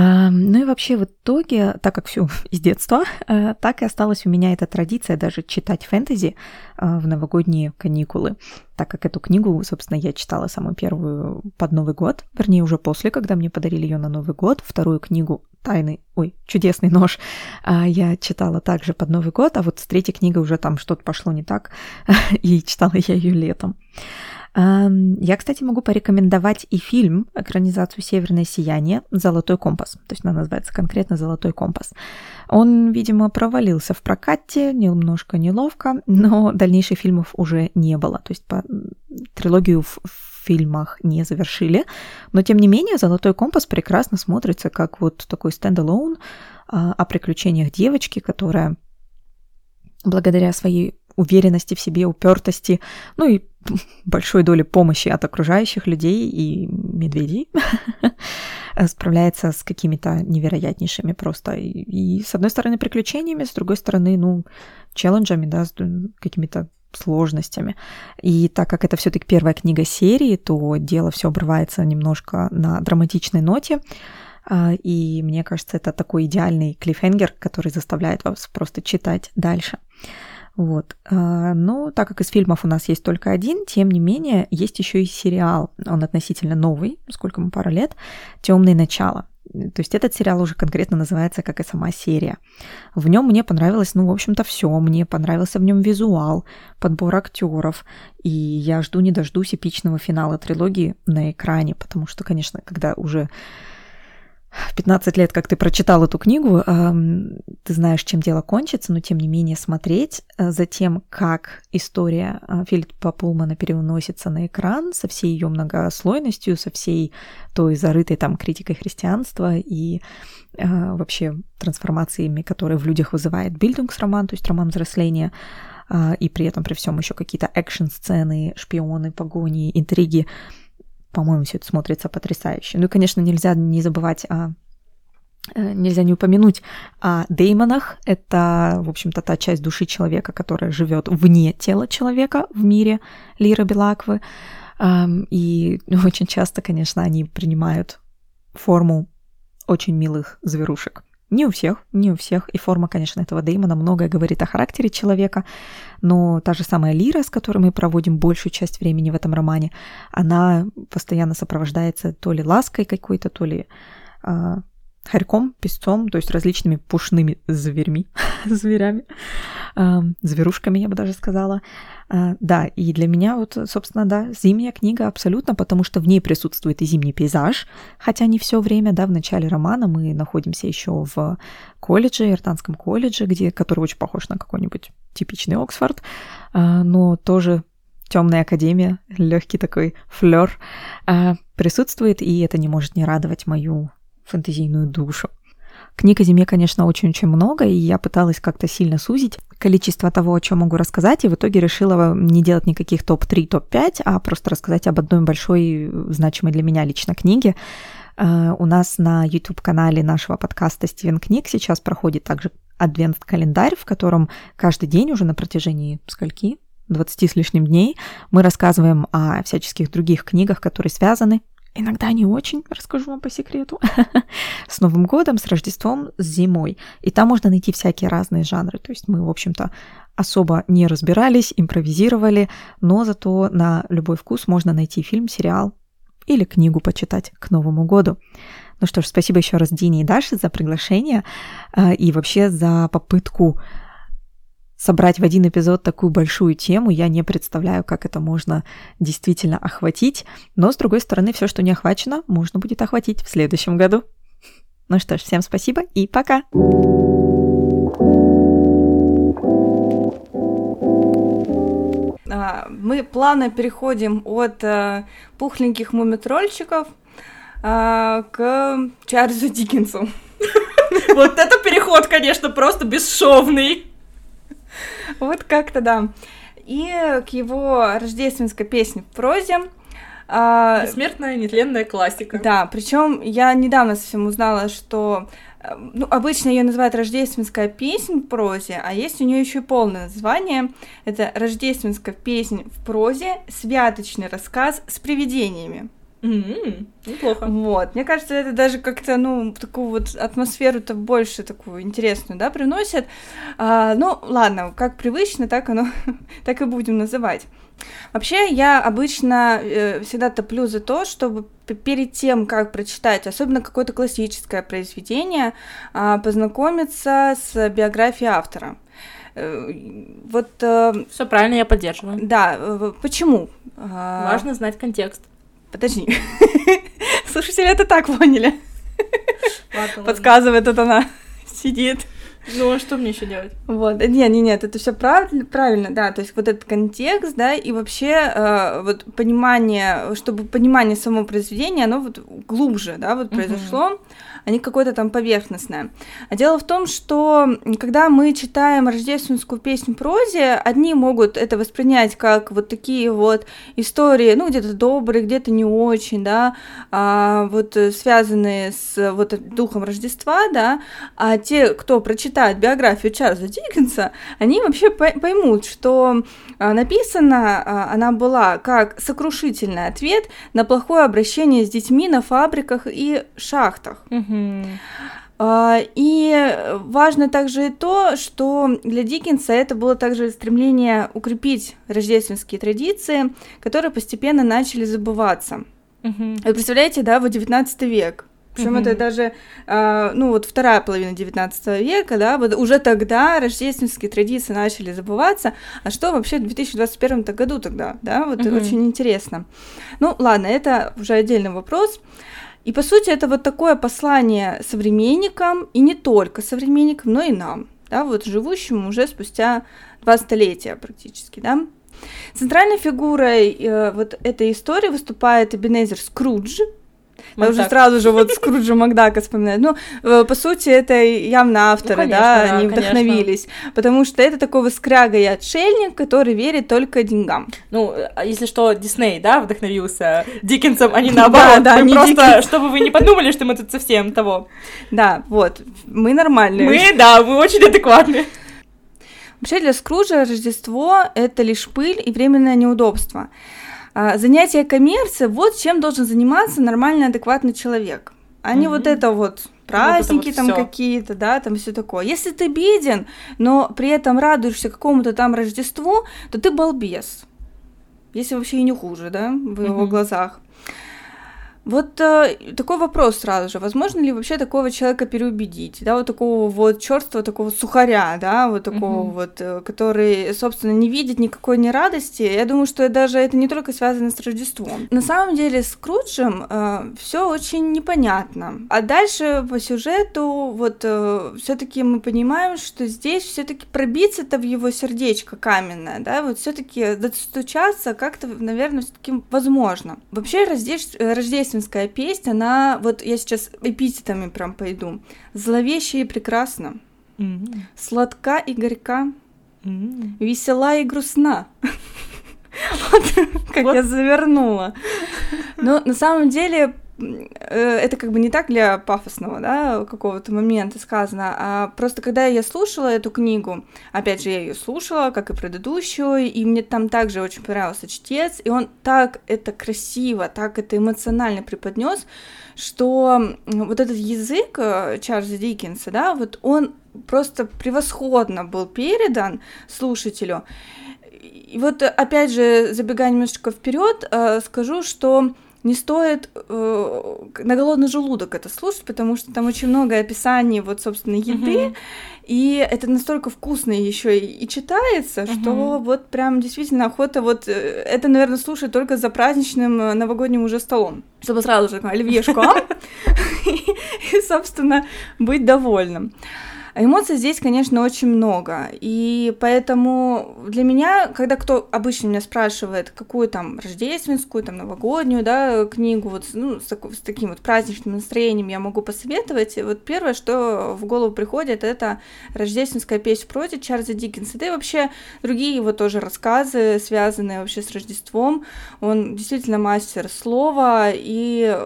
Ну и вообще в итоге, так как все из детства, э, так и осталась у меня эта традиция даже читать фэнтези э, в новогодние каникулы, так как эту книгу, собственно, я читала самую первую под Новый год, вернее уже после, когда мне подарили ее на Новый год, вторую книгу «Тайный», ой, «Чудесный нож» а я читала также под Новый год, а вот с третьей книгой уже там что-то пошло не так, и читала я ее летом. Я, кстати, могу порекомендовать и фильм, экранизацию «Северное сияние. Золотой компас». То есть она называется конкретно «Золотой компас». Он, видимо, провалился в прокате, немножко неловко, но дальнейших фильмов уже не было. То есть по трилогию в фильмах не завершили. Но, тем не менее, «Золотой компас» прекрасно смотрится как вот такой стендалон о приключениях девочки, которая благодаря своей уверенности в себе, упертости, ну и большой доли помощи от окружающих людей и медведей справляется с какими-то невероятнейшими просто и, и с одной стороны приключениями, с другой стороны, ну, челленджами, да, с какими-то сложностями. И так как это все-таки первая книга серии, то дело все обрывается немножко на драматичной ноте. А, и мне кажется, это такой идеальный клиффхенгер, который заставляет вас просто читать дальше. Вот. А, но так как из фильмов у нас есть только один, тем не менее, есть еще и сериал. Он относительно новый, сколько ему пару лет, Темные начала. То есть этот сериал уже конкретно называется, как и сама серия. В нем мне понравилось, ну, в общем-то, все. Мне понравился в нем визуал, подбор актеров. И я жду не дождусь эпичного финала трилогии на экране, потому что, конечно, когда уже 15 лет, как ты прочитал эту книгу, ты знаешь, чем дело кончится, но тем не менее смотреть э, за тем, как история э, Филиппа Пулмана переносится на экран со всей ее многослойностью, со всей той зарытой там критикой христианства и э, вообще трансформациями, которые в людях вызывает бильдингс-роман, то есть роман взросления, и при этом при всем еще какие-то экшн-сцены, шпионы, погони, интриги по-моему, все это смотрится потрясающе. Ну и, конечно, нельзя не забывать о э, Нельзя не упомянуть о деймонах. Это, в общем-то, та часть души человека, которая живет вне тела человека в мире Лира Белаквы. И очень часто, конечно, они принимают форму очень милых зверушек. Не у всех, не у всех. И форма, конечно, этого Деймона многое говорит о характере человека, но та же самая Лира, с которой мы проводим большую часть времени в этом романе, она постоянно сопровождается то ли лаской какой-то, то ли а, хорьком, песцом, то есть различными пушными зверьми, зверями, зверушками, я бы даже сказала. А, да, и для меня вот, собственно, да, зимняя книга абсолютно, потому что в ней присутствует и зимний пейзаж, хотя не все время, да, в начале романа мы находимся еще в колледже, Иртанском колледже, где, который очень похож на какой-нибудь типичный Оксфорд, а, но тоже темная академия, легкий такой флер а, присутствует, и это не может не радовать мою фэнтезийную душу. Книг о зиме, конечно, очень-очень много, и я пыталась как-то сильно сузить количество того, о чем могу рассказать, и в итоге решила не делать никаких топ-3, топ-5, а просто рассказать об одной большой, значимой для меня лично книге. Uh, у нас на YouTube-канале нашего подкаста «Стивен книг» сейчас проходит также адвент-календарь, в котором каждый день уже на протяжении скольки? 20 с лишним дней мы рассказываем о всяческих других книгах, которые связаны Иногда не очень, расскажу вам по секрету. с Новым годом, с Рождеством, с зимой. И там можно найти всякие разные жанры. То есть мы, в общем-то, особо не разбирались, импровизировали, но зато на любой вкус можно найти фильм, сериал или книгу почитать к Новому году. Ну что ж, спасибо еще раз Дине и Даше за приглашение э, и вообще за попытку собрать в один эпизод такую большую тему, я не представляю, как это можно действительно охватить. Но, с другой стороны, все, что не охвачено, можно будет охватить в следующем году. Ну что ж, всем спасибо и пока! А, мы плавно переходим от а, пухленьких мумитрольчиков а, к Чарльзу Диккенсу. Вот это переход, конечно, просто бесшовный. Вот как-то да. И к его рождественской песне в прозе. Бессмертная, нетленная классика. Да, причем я недавно совсем узнала, что ну, обычно ее называют рождественская песня в прозе, а есть у нее еще и полное название. Это рождественская песня в прозе, святочный рассказ с привидениями. Mm-hmm. Неплохо. Вот. Мне кажется, это даже как-то, ну, такую вот атмосферу-то больше такую интересную, да, приносит. А, ну, ладно, как привычно, так оно, так и будем называть. Вообще, я обычно э, всегда топлю за то, чтобы перед тем, как прочитать, особенно какое-то классическое произведение, э, познакомиться с биографией автора. Э, вот. Э, Все правильно, я поддерживаю. Да, э, почему? Важно знать контекст. Подожди. Слушатели это так поняли. Ладно, Подсказывает это она. Сидит. Ну, а что мне еще делать? Вот, не, не, нет, это все правильно, правильно, да, то есть вот этот контекст, да, и вообще э, вот понимание, чтобы понимание самого произведения, оно вот глубже, да, вот произошло. Uh-huh а не какое-то там поверхностное. А дело в том, что когда мы читаем рождественскую песню прозе, одни могут это воспринять как вот такие вот истории, ну, где-то добрые, где-то не очень, да, а, вот связанные с вот духом Рождества, да, а те, кто прочитает биографию Чарльза Диккенса, они вообще поймут, что а, написана а, она была как сокрушительный ответ на плохое обращение с детьми на фабриках и шахтах. Угу. А, и важно также и то, что для Диккенса это было также стремление укрепить рождественские традиции, которые постепенно начали забываться. Вы представляете, да, вот 19 век. Причем это даже, э, ну вот вторая половина 19 века, да, вот уже тогда рождественские традиции начали забываться. А что вообще в 2021 году тогда, да, вот очень интересно. Ну ладно, это уже отдельный вопрос. И по сути это вот такое послание современникам, и не только современникам, но и нам, да, вот живущим уже спустя два столетия практически, да. Центральной фигурой э, вот этой истории выступает Эбенезер Скрудж, я вот уже так. сразу же вот Скруджа Макдака вспоминаю. Ну, э, по сути, это явно авторы, ну, конечно, да, они вдохновились. Конечно. Потому что это такой вот скряга и отшельник, который верит только деньгам. Ну, а если что, Дисней, да, вдохновился Диккенсом, а не наоборот. Да, да, не просто, Диккенс. чтобы вы не подумали, что мы тут совсем того. Да, вот, мы нормальные. Мы, да, мы очень адекватные. Вообще для Скруджа Рождество — это лишь пыль и временное неудобство. А, занятие коммерцией, вот чем должен заниматься нормальный, адекватный человек. А не mm-hmm. вот это вот праздники вот вот там какие-то, да, там все такое. Если ты беден, но при этом радуешься какому-то там Рождеству, то ты балбес. Если вообще и не хуже, да, в его mm-hmm. глазах. Вот э, такой вопрос сразу же. Возможно ли вообще такого человека переубедить? Да, вот такого вот черства, такого сухаря, да, вот такого mm-hmm. вот, э, который, собственно, не видит никакой не радости. Я думаю, что даже это не только связано с Рождеством. На самом деле с Круджем э, все очень непонятно. А дальше по сюжету вот э, все-таки мы понимаем, что здесь все-таки пробиться-то в его сердечко каменное, да, вот все-таки достучаться как-то, наверное, все-таки возможно. Вообще рождественское рождественская песня, она, вот я сейчас эпитетами прям пойду, зловещая и прекрасна, mm-hmm. сладка и горька, mm-hmm. весела и грустна. Вот как я завернула. Но на самом деле это как бы не так для пафосного, да, какого-то момента сказано, а просто когда я слушала эту книгу, опять же, я ее слушала, как и предыдущую, и мне там также очень понравился чтец, и он так это красиво, так это эмоционально преподнес, что вот этот язык э, Чарльза Диккенса, да, вот он просто превосходно был передан слушателю. И вот опять же, забегая немножечко вперед, э, скажу, что не стоит э, на голодный желудок это слушать, потому что там очень много описаний вот, собственно, еды, uh-huh. и это настолько вкусно еще и, и читается, uh-huh. что вот прям действительно охота вот э, это, наверное, слушать только за праздничным э, новогодним уже столом, чтобы сразу же оливьешку, и собственно, быть довольным. А эмоций здесь, конечно, очень много. И поэтому для меня, когда кто обычно меня спрашивает, какую там рождественскую, там новогоднюю, да, книгу вот ну, с, с таким вот праздничным настроением я могу посоветовать, вот первое, что в голову приходит, это рождественская песня в прозе Чарльза Диккенса. Да и вообще другие его тоже рассказы, связанные вообще с Рождеством. Он действительно мастер слова, и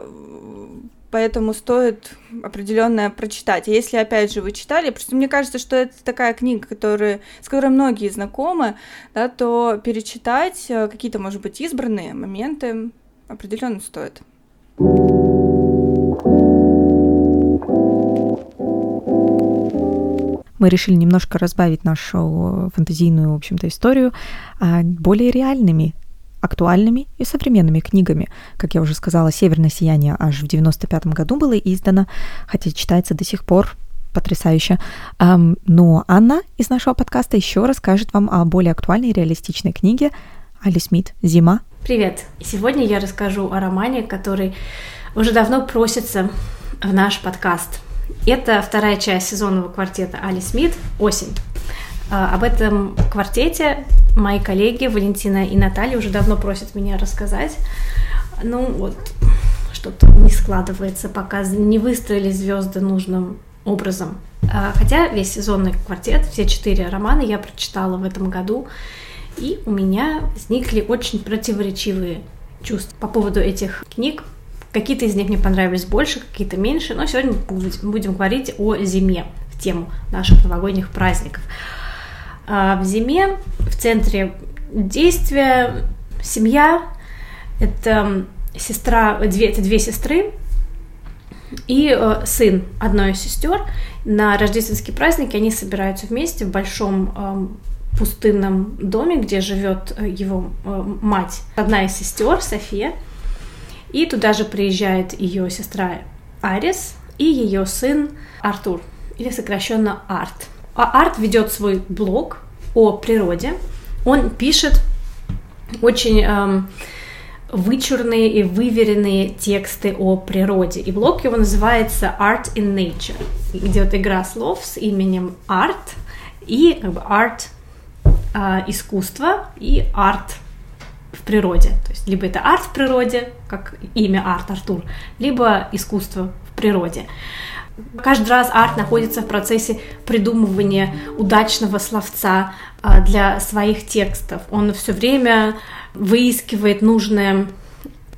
поэтому стоит определенное прочитать. Если, опять же, вы читали, просто мне кажется, что это такая книга, которая, с которой многие знакомы, да, то перечитать э, какие-то, может быть, избранные моменты определенно стоит. мы решили немножко разбавить нашу фантазийную, в общем-то, историю а, более реальными актуальными и современными книгами. Как я уже сказала, «Северное сияние» аж в 95 году было издано, хотя читается до сих пор потрясающе. Но Анна из нашего подкаста еще расскажет вам о более актуальной и реалистичной книге Али Смит «Зима». Привет! Сегодня я расскажу о романе, который уже давно просится в наш подкаст. Это вторая часть сезонного квартета Али Смит «Осень». А, об этом квартете мои коллеги Валентина и Наталья уже давно просят меня рассказать. Ну вот, что-то не складывается, пока не выстроили звезды нужным образом. А, хотя весь сезонный квартет, все четыре романа я прочитала в этом году, и у меня возникли очень противоречивые чувства по поводу этих книг. Какие-то из них мне понравились больше, какие-то меньше, но сегодня будем говорить о зиме в тему наших новогодних праздников. А в зиме в центре действия семья, это сестра, две, это две сестры и э, сын одной из сестер. На рождественские праздники они собираются вместе в большом э, пустынном доме, где живет э, его э, мать, одна из сестер, София. И туда же приезжает ее сестра Арис и ее сын Артур, или сокращенно Арт. А Арт ведет свой блог о природе. Он пишет очень эм, вычурные и выверенные тексты о природе. И блог его называется Art in Nature. Идет игра слов с именем Art и как бы Art э, искусство и арт в природе. То есть либо это арт в природе, как имя арт Артур, либо искусство в природе. Каждый раз арт находится в процессе придумывания удачного словца а, для своих текстов. Он все время выискивает нужное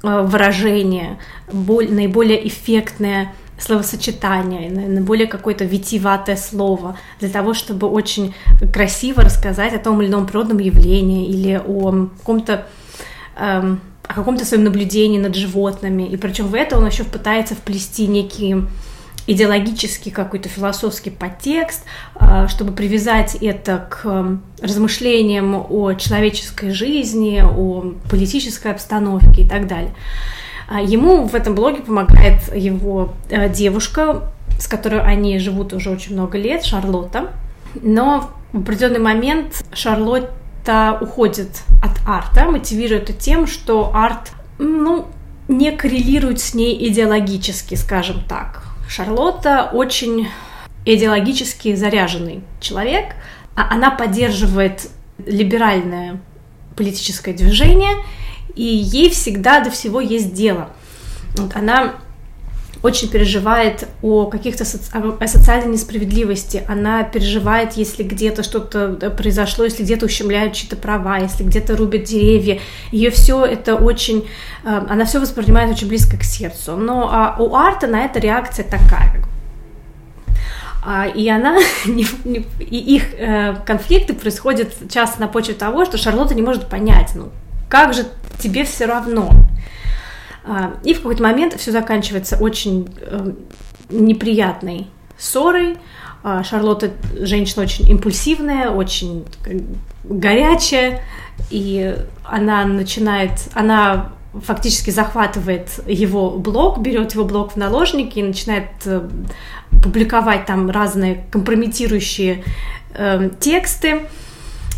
а, выражение, наиболее эффектное словосочетание, наиболее какое-то витиеватое слово, для того, чтобы очень красиво рассказать о том или ином природном явлении или о каком-то эм, о каком-то своем наблюдении над животными. И причем в это он еще пытается вплести некие идеологический какой-то философский подтекст, а, чтобы привязать это к размышлениям о человеческой жизни, о политической обстановке и так далее. А, ему в этом блоге помогает его э, девушка, с которой они живут уже очень много лет, Шарлотта. Но в определенный момент Шарлотта уходит от арта, мотивируя это тем, что арт, ну, не коррелирует с ней идеологически, скажем так. Шарлотта очень идеологически заряженный человек. а Она поддерживает либеральное политическое движение, и ей всегда до всего есть дело. Вот она очень переживает о каких-то соци... о социальной несправедливости. Она переживает, если где-то что-то произошло, если где-то ущемляют чьи-то права, если где-то рубят деревья. Ее все это очень, э, она все воспринимает очень близко к сердцу. Но а у Арта на это реакция такая. А, и она, и их э, конфликты происходят часто на почве того, что Шарлотта не может понять, ну, как же тебе все равно, и в какой-то момент все заканчивается очень э, неприятной ссорой. А, Шарлотта женщина очень импульсивная, очень горячая, и она начинает, она фактически захватывает его блог, берет его блог в наложники и начинает э, публиковать там разные компрометирующие э, тексты.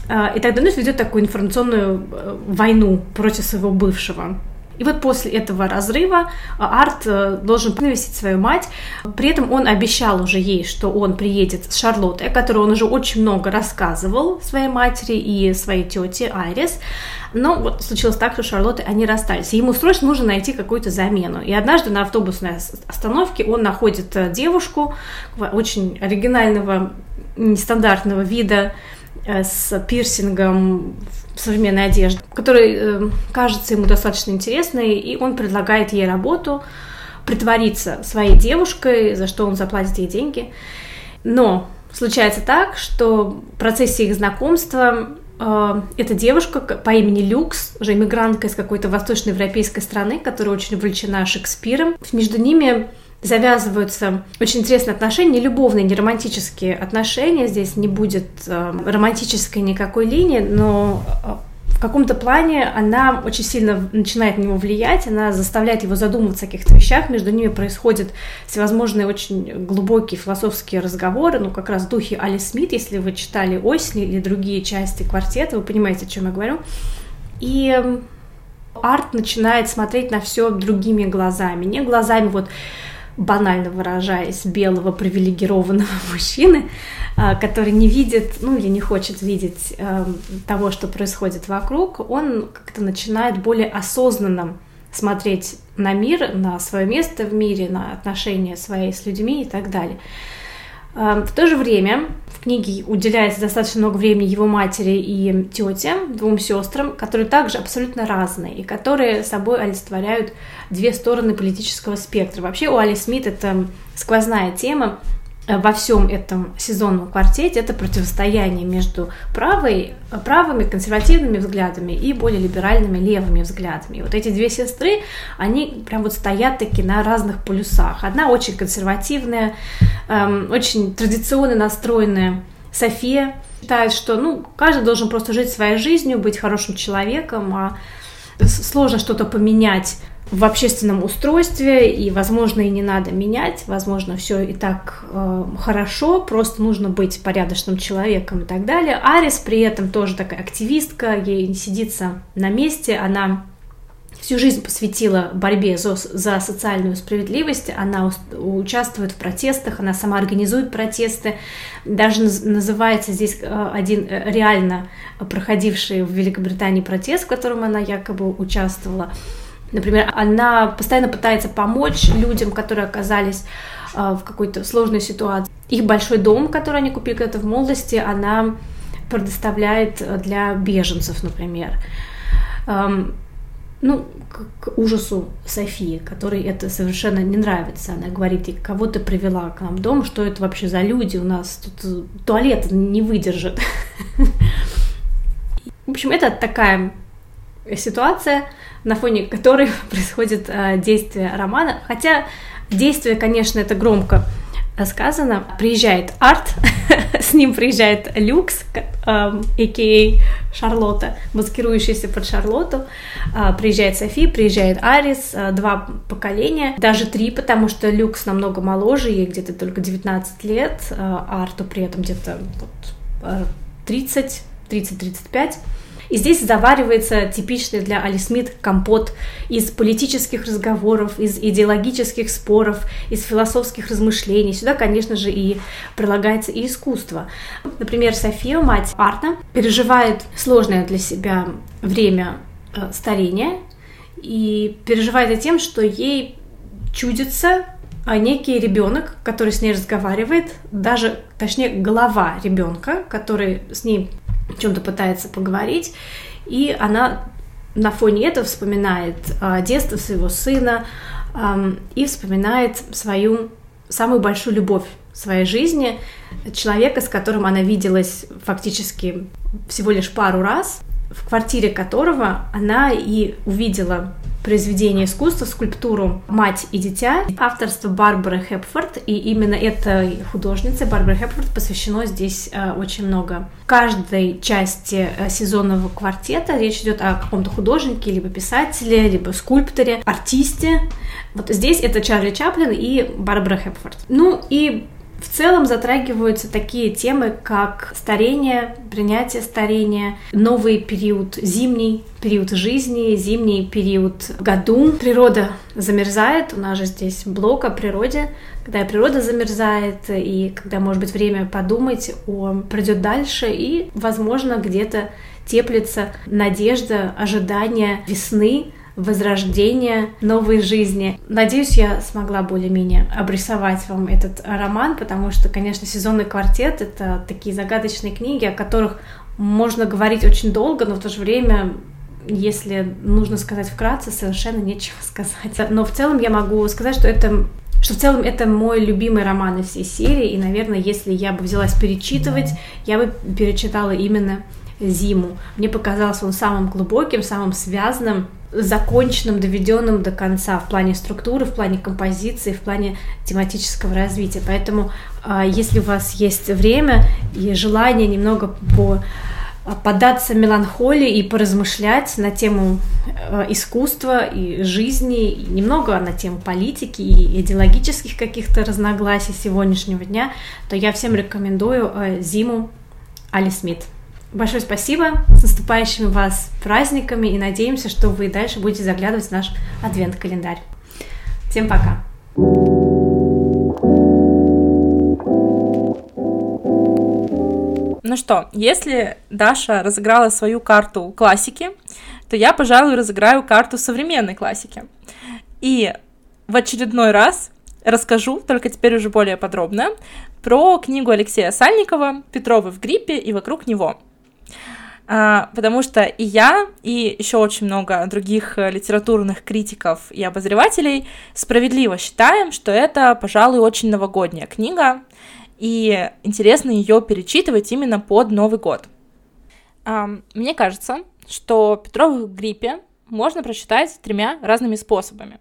А, и тогда ну, ведет такую информационную войну против своего бывшего. И вот после этого разрыва а, Арт э, должен навестить свою мать. При этом он обещал уже ей, что он приедет с Шарлоттой, о которой он уже очень много рассказывал своей матери и своей тете Айрис. Но вот случилось так, что Шарлотты, они расстались. ему срочно нужно найти какую-то замену. И однажды на автобусной остановке он находит э, девушку очень оригинального, нестандартного вида, э, с пирсингом современной одежды, которая э, кажется ему достаточно интересной, и он предлагает ей работу, притвориться своей девушкой, за что он заплатит ей деньги. Но случается так, что в процессе их знакомства э, эта девушка по имени Люкс, уже иммигрантка из какой-то восточноевропейской страны, которая очень увлечена Шекспиром, между ними завязываются очень интересные отношения, не любовные, не романтические отношения. Здесь не будет э, романтической никакой линии, но э, в каком-то плане она очень сильно начинает на него влиять, она заставляет его задумываться о каких-то вещах, между ними происходят всевозможные очень глубокие философские разговоры, ну, как раз в духе Али Смит, если вы читали «Осень» или другие части квартета, вы понимаете, о чем я говорю. И арт начинает смотреть на все другими глазами, не глазами вот банально выражаясь, белого привилегированного мужчины, а, который не видит, ну или не хочет видеть эм, того, что происходит вокруг, он как-то начинает более осознанно смотреть на мир, на свое место в мире, на отношения свои с людьми и так далее. Эм, в то же время в книге уделяется достаточно много времени его матери и тете, двум сестрам, которые также абсолютно разные и которые собой олицетворяют две стороны политического спектра. Вообще у Али Смит это сквозная тема, во всем этом сезонном квартете это противостояние между правой, правыми консервативными взглядами и более либеральными левыми взглядами. И вот эти две сестры, они прям вот стоят таки на разных полюсах. Одна очень консервативная, эм, очень традиционно настроенная София, считает, что ну, каждый должен просто жить своей жизнью, быть хорошим человеком, а сложно что-то поменять в общественном устройстве, и, возможно, и не надо менять, возможно, все и так э, хорошо, просто нужно быть порядочным человеком и так далее. Арис при этом тоже такая активистка, ей не сидится на месте, она всю жизнь посвятила борьбе за, за социальную справедливость, она участвует в протестах, она сама организует протесты, даже называется здесь э, один э, реально проходивший в Великобритании протест, в котором она якобы участвовала. Например, она постоянно пытается помочь людям, которые оказались э, в какой-то сложной ситуации. Их большой дом, который они купили когда-то в молодости, она предоставляет для беженцев, например. Ну, к, ужасу Софии, которой это совершенно не нравится. Она говорит, и кого ты привела к нам в дом, что это вообще за люди у нас, тут э, туалет не выдержит. В общем, это такая ситуация, на фоне которой происходит э, действие романа. Хотя действие, конечно, это громко сказано. Приезжает Арт, с ним приезжает Люкс, а.к.а. Шарлотта, маскирующаяся под Шарлотту. Э, приезжает Софи, приезжает Арис, два поколения, даже три, потому что Люкс намного моложе, ей где-то только 19 лет, э, Арту при этом где-то вот, 30, 30-35. И здесь заваривается типичный для Али Смит компот из политических разговоров, из идеологических споров, из философских размышлений. Сюда, конечно же, и прилагается и искусство. Например, София, мать Арта, переживает сложное для себя время э, старения и переживает это тем, что ей чудится а некий ребенок, который с ней разговаривает, даже, точнее, голова ребенка, который с ней о чем-то пытается поговорить, и она на фоне этого вспоминает э, детство своего сына и вспоминает свою самую большую любовь в своей жизни, человека, с которым она виделась фактически всего лишь пару раз, в квартире которого она и увидела произведение искусства, скульптуру «Мать и дитя» авторства Барбары Хепфорд, и именно этой художнице Барбары Хепфорд посвящено здесь э, очень много. В каждой части э, сезонного квартета речь идет о каком-то художнике, либо писателе, либо скульпторе, артисте. Вот здесь это Чарли Чаплин и Барбара Хепфорд. Ну и В целом затрагиваются такие темы, как старение, принятие старения, новый период, зимний период жизни, зимний период году. Природа замерзает, у нас же здесь блок о природе, когда природа замерзает, и когда, может быть, время подумать, он пройдет дальше, и, возможно, где-то теплится надежда, ожидание весны, возрождения новой жизни. Надеюсь, я смогла более-менее обрисовать вам этот роман, потому что, конечно, сезонный квартет — это такие загадочные книги, о которых можно говорить очень долго, но в то же время если нужно сказать вкратце, совершенно нечего сказать. Но в целом я могу сказать, что это что в целом это мой любимый роман из всей серии, и, наверное, если я бы взялась перечитывать, я бы перечитала именно «Зиму». Мне показался он самым глубоким, самым связанным, законченным, доведенным до конца в плане структуры, в плане композиции, в плане тематического развития. Поэтому, а, если у вас есть время и желание немного по а, поддаться меланхолии и поразмышлять на тему э, искусства и жизни, и немного на тему политики и идеологических каких-то разногласий сегодняшнего дня, то я всем рекомендую «Зиму» Али Смит. Большое спасибо, с наступающими вас праздниками и надеемся, что вы дальше будете заглядывать в наш адвент-календарь. Всем пока! Ну что, если Даша разыграла свою карту классики, то я, пожалуй, разыграю карту современной классики. И в очередной раз расскажу, только теперь уже более подробно, про книгу Алексея Сальникова «Петровы в гриппе и вокруг него». А, потому что и я, и еще очень много других э, литературных критиков и обозревателей справедливо считаем, что это, пожалуй, очень новогодняя книга, и интересно ее перечитывать именно под Новый год. Мне кажется, что Петров в гриппе можно прочитать тремя разными способами.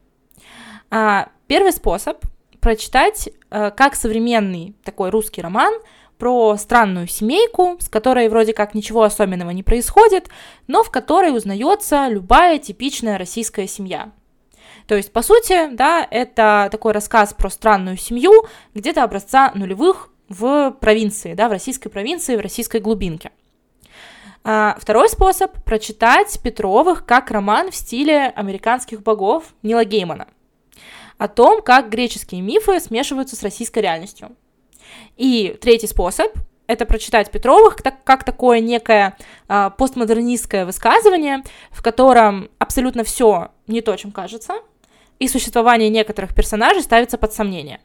А, первый способ прочитать э, как современный такой русский роман – про странную семейку, с которой вроде как ничего особенного не происходит, но в которой узнается любая типичная российская семья. То есть, по сути, да, это такой рассказ про странную семью где-то образца нулевых в провинции, да, в российской провинции, в российской глубинке. А второй способ – прочитать Петровых как роман в стиле американских богов Нила Геймана о том, как греческие мифы смешиваются с российской реальностью. И третий способ — это прочитать Петровых как, как такое некое а, постмодернистское высказывание, в котором абсолютно все не то, чем кажется, и существование некоторых персонажей ставится под сомнение.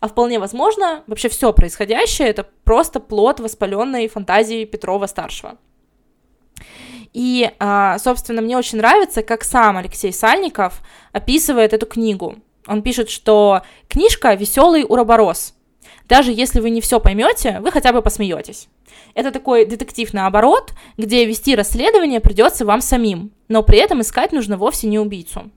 А вполне возможно, вообще все происходящее это просто плод воспаленной фантазии Петрова-старшего. И, а, собственно, мне очень нравится, как сам Алексей Сальников описывает эту книгу. Он пишет, что книжка веселый уроборос, даже если вы не все поймете, вы хотя бы посмеетесь. Это такой детектив наоборот, где вести расследование придется вам самим, но при этом искать нужно вовсе не убийцу.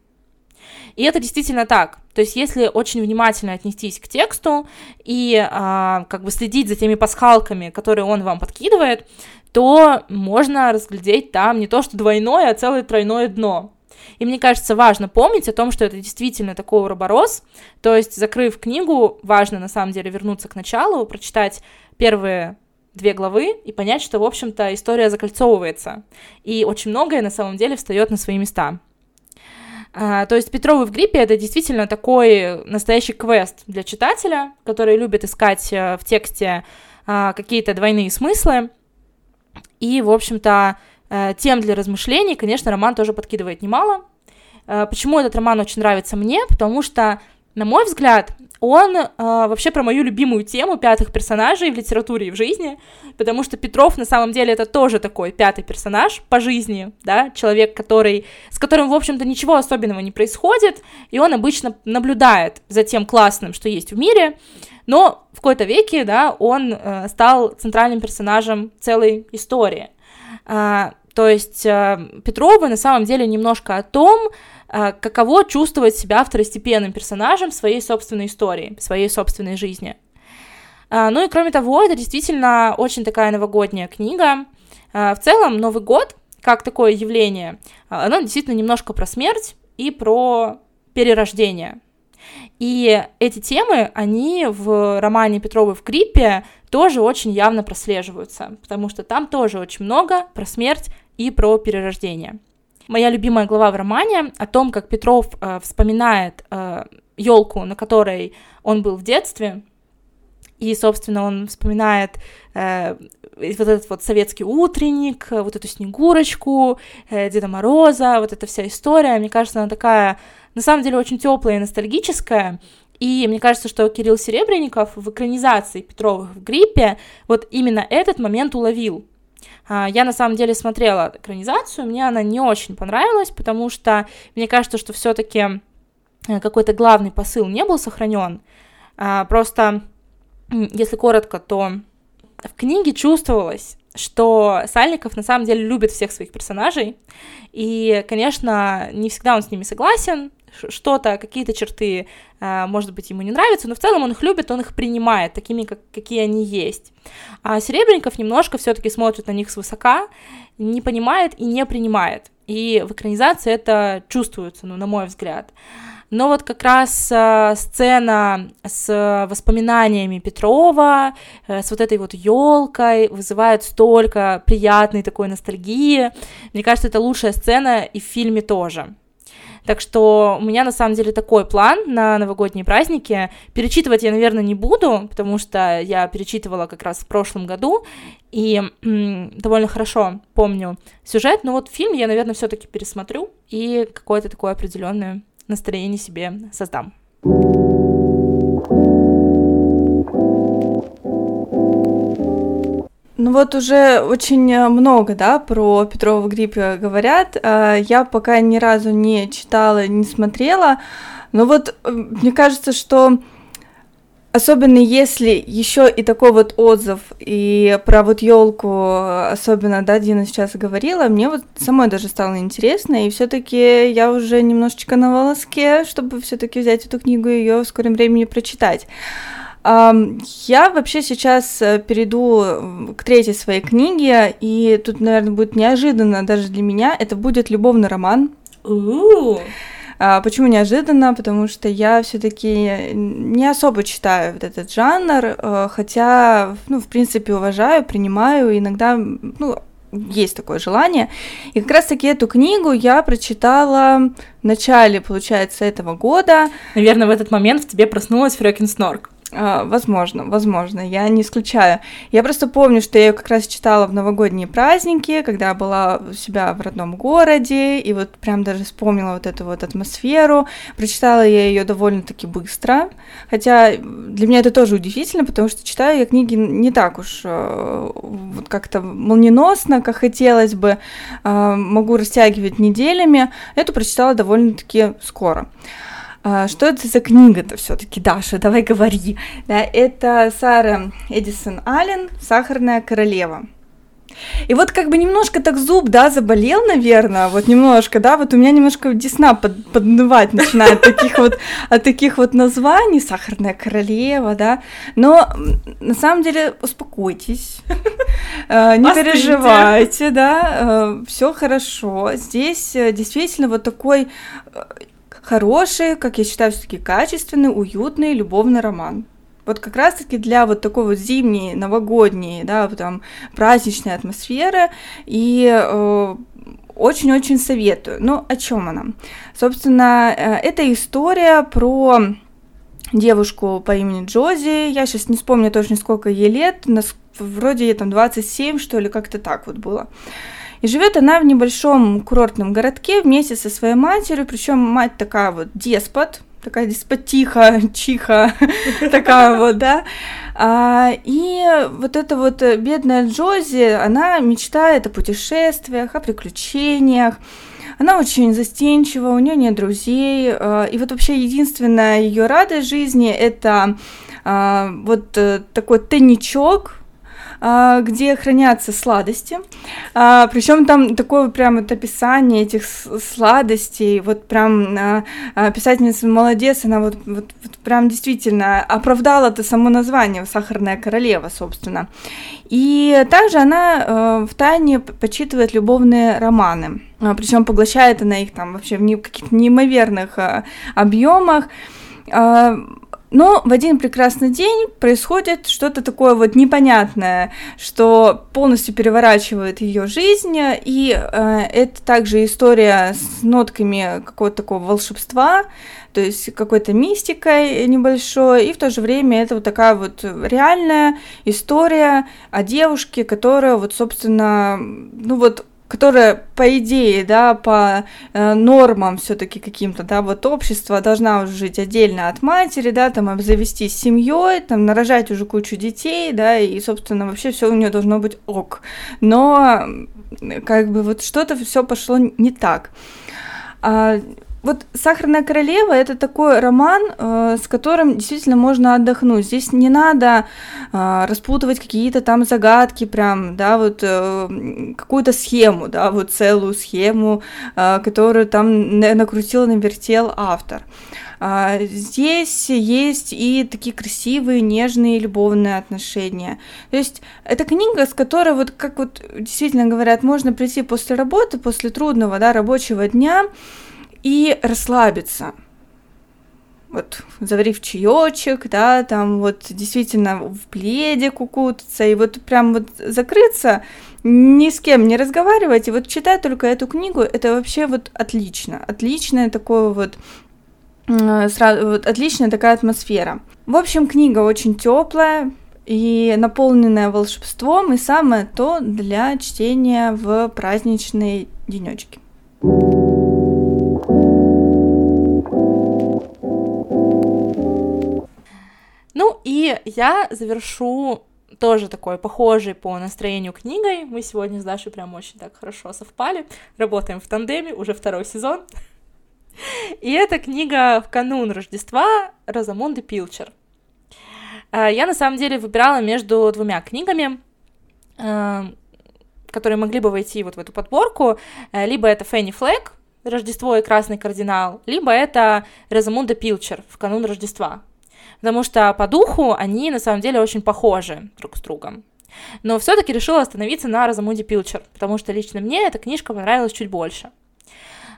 И это действительно так. То есть, если очень внимательно отнестись к тексту и а, как бы следить за теми пасхалками, которые он вам подкидывает, то можно разглядеть там не то что двойное, а целое тройное дно. И мне кажется, важно помнить о том, что это действительно такой уроборос, то есть, закрыв книгу, важно на самом деле вернуться к началу, прочитать первые две главы и понять, что, в общем-то, история закольцовывается, и очень многое на самом деле встает на свои места. А, то есть Петровы в гриппе это действительно такой настоящий квест для читателя, который любит искать э, в тексте а, какие-то двойные смыслы. И, в общем-то, тем для размышлений, конечно, роман тоже подкидывает немало. Э, почему этот роман очень нравится мне? Потому что, на мой взгляд, он э, вообще про мою любимую тему пятых персонажей в литературе и в жизни, потому что Петров на самом деле это тоже такой пятый персонаж по жизни, да, человек, который, с которым, в общем-то, ничего особенного не происходит, и он обычно наблюдает за тем классным, что есть в мире, но в какой-то веке, да, он э, стал центральным персонажем целой истории. А, то есть э, Петрова на самом деле немножко о том, э, каково чувствовать себя второстепенным персонажем своей собственной истории, своей собственной жизни. А, ну и кроме того, это действительно очень такая новогодняя книга. В целом, Новый год, как такое явление, оно действительно немножко про смерть и про перерождение. И эти темы, они в романе Петровой в гриппе тоже очень явно прослеживаются, потому что там тоже очень много про смерть и про перерождение. Моя любимая глава в романе о том, как Петров э, вспоминает э, елку, на которой он был в детстве, и, собственно, он вспоминает э, вот этот вот советский утренник, вот эту Снегурочку, э, Деда Мороза, вот эта вся история. Мне кажется, она такая, на самом деле, очень теплая и ностальгическая. И мне кажется, что Кирилл Серебренников в экранизации Петровых в гриппе вот именно этот момент уловил. А, я на самом деле смотрела экранизацию, мне она не очень понравилась, потому что мне кажется, что все-таки э, какой-то главный посыл не был сохранен. А, просто если коротко, то в книге чувствовалось, что Сальников на самом деле любит всех своих персонажей, и, конечно, не всегда он с ними согласен, что-то, какие-то черты, а, может быть, ему не нравятся, но в целом он их любит, он их принимает такими, как, какие они есть. А Серебренников немножко все-таки смотрит на них свысока, не понимает и не принимает. И в экранизации это чувствуется, ну, на мой взгляд. Но вот как раз э, сцена с воспоминаниями Петрова, э, с вот этой вот елкой вызывает столько приятной такой ностальгии. Мне кажется, это лучшая сцена и в фильме тоже. Так что у меня на самом деле такой план на новогодние праздники. Перечитывать я, наверное, не буду, потому что я перечитывала как раз в прошлом году и довольно хорошо помню сюжет. Но вот фильм я, наверное, все-таки пересмотрю и какое-то такое определенное настроение себе создам. Ну вот уже очень много, да, про Петрова грипп говорят. А, я пока ни разу не читала, не смотрела. Но вот э, мне кажется, что Особенно если еще и такой вот отзыв, и про вот елку, особенно, да, Дина сейчас говорила, мне вот самой даже стало интересно, и все-таки я уже немножечко на волоске, чтобы все-таки взять эту книгу и ее в скором времени прочитать. Я вообще сейчас э, перейду к третьей своей книге, и тут, наверное, будет неожиданно даже для меня. Это будет любовный роман. А, почему неожиданно? Потому что я все-таки не особо читаю вот этот жанр, э, хотя, ну, в принципе, уважаю, принимаю, иногда, ну, есть такое желание. И как раз-таки эту книгу я прочитала в начале, получается, этого года. Наверное, в этот момент в тебе проснулась Фрёкин Снорк. А, возможно, возможно, я не исключаю. Я просто помню, что я ее как раз читала в новогодние праздники, когда была у себя в родном городе, и вот прям даже вспомнила вот эту вот атмосферу. Прочитала я ее довольно-таки быстро, хотя для меня это тоже удивительно, потому что читаю я книги не так уж э, вот как-то молниеносно, как хотелось бы, э, могу растягивать неделями. Эту прочитала довольно-таки скоро. А, что это за книга-то все-таки, Даша? Давай говори. Да, это Сара Эдисон Аллен «Сахарная королева». И вот как бы немножко так зуб, да, заболел, наверное, вот немножко, да, вот у меня немножко десна под, поднывать начинает таких вот, от таких вот названий, сахарная королева, да, но на самом деле успокойтесь, э, не переживайте, да, э, все хорошо, здесь э, действительно вот такой хороший, как я считаю, все-таки качественный, уютный любовный роман. Вот как раз-таки для вот такой вот зимней, новогодней, да, там праздничной атмосферы и э, очень-очень советую. Ну, о чем она? Собственно, э, это история про девушку по имени Джози. Я сейчас не вспомню точно, сколько ей лет. Вроде ей там 27, что ли, как-то так вот было. И живет она в небольшом курортном городке вместе со своей матерью, причем мать такая вот деспот, такая деспотиха, чиха, такая вот, да. А, и вот эта вот бедная Джози, она мечтает о путешествиях, о приключениях. Она очень застенчива, у нее нет друзей, а, и вот вообще единственная ее радость жизни это а, вот э, такой тайничок а, где хранятся сладости. А, Причем там такое прям вот описание этих сладостей, вот прям а, писательница молодец, она вот, вот, вот прям действительно оправдала это само название «Сахарная королева», собственно. И также она в тайне почитывает любовные романы, причем поглощает она их там вообще в каких-то неимоверных объемах. Но в один прекрасный день происходит что-то такое вот непонятное, что полностью переворачивает ее жизнь, и э, это также история с нотками какого-то такого волшебства, то есть какой-то мистикой небольшой, и в то же время это вот такая вот реальная история о девушке, которая вот, собственно, ну вот которая, по идее, да, по э, нормам все-таки каким-то, да, вот общество должна уже жить отдельно от матери, да, там обзавестись семьей, там нарожать уже кучу детей, да, и, собственно, вообще все у нее должно быть ок. Но как бы вот что-то все пошло не так. А, вот «Сахарная королева» — это такой роман, э, с которым действительно можно отдохнуть. Здесь не надо э, распутывать какие-то там загадки прям, да, вот э, какую-то схему, да, вот целую схему, э, которую там накрутил, навертел автор. А, здесь есть и такие красивые, нежные, любовные отношения. То есть это книга, с которой вот, как вот действительно говорят, можно прийти после работы, после трудного, да, рабочего дня, и расслабиться. Вот, заварив чаечек, да, там вот действительно в пледе кукутаться, и вот прям вот закрыться, ни с кем не разговаривать, и вот читать только эту книгу, это вообще вот отлично, отличная такое вот сразу, вот отличная такая атмосфера. В общем, книга очень теплая и наполненная волшебством, и самое то для чтения в праздничные денечки. Ну и я завершу тоже такой похожей по настроению книгой. Мы сегодня с Дашей прям очень так хорошо совпали. Работаем в тандеме, уже второй сезон. И эта книга в канун Рождества Розамунды Пилчер. Э, я на самом деле выбирала между двумя книгами, э, которые могли бы войти вот в эту подборку. Э, либо это Фенни Флэг Рождество и Красный Кардинал, либо это Розамунда Пилчер в канун Рождества потому что по духу они на самом деле очень похожи друг с другом. Но все-таки решила остановиться на Розамунде Пилчер, потому что лично мне эта книжка понравилась чуть больше.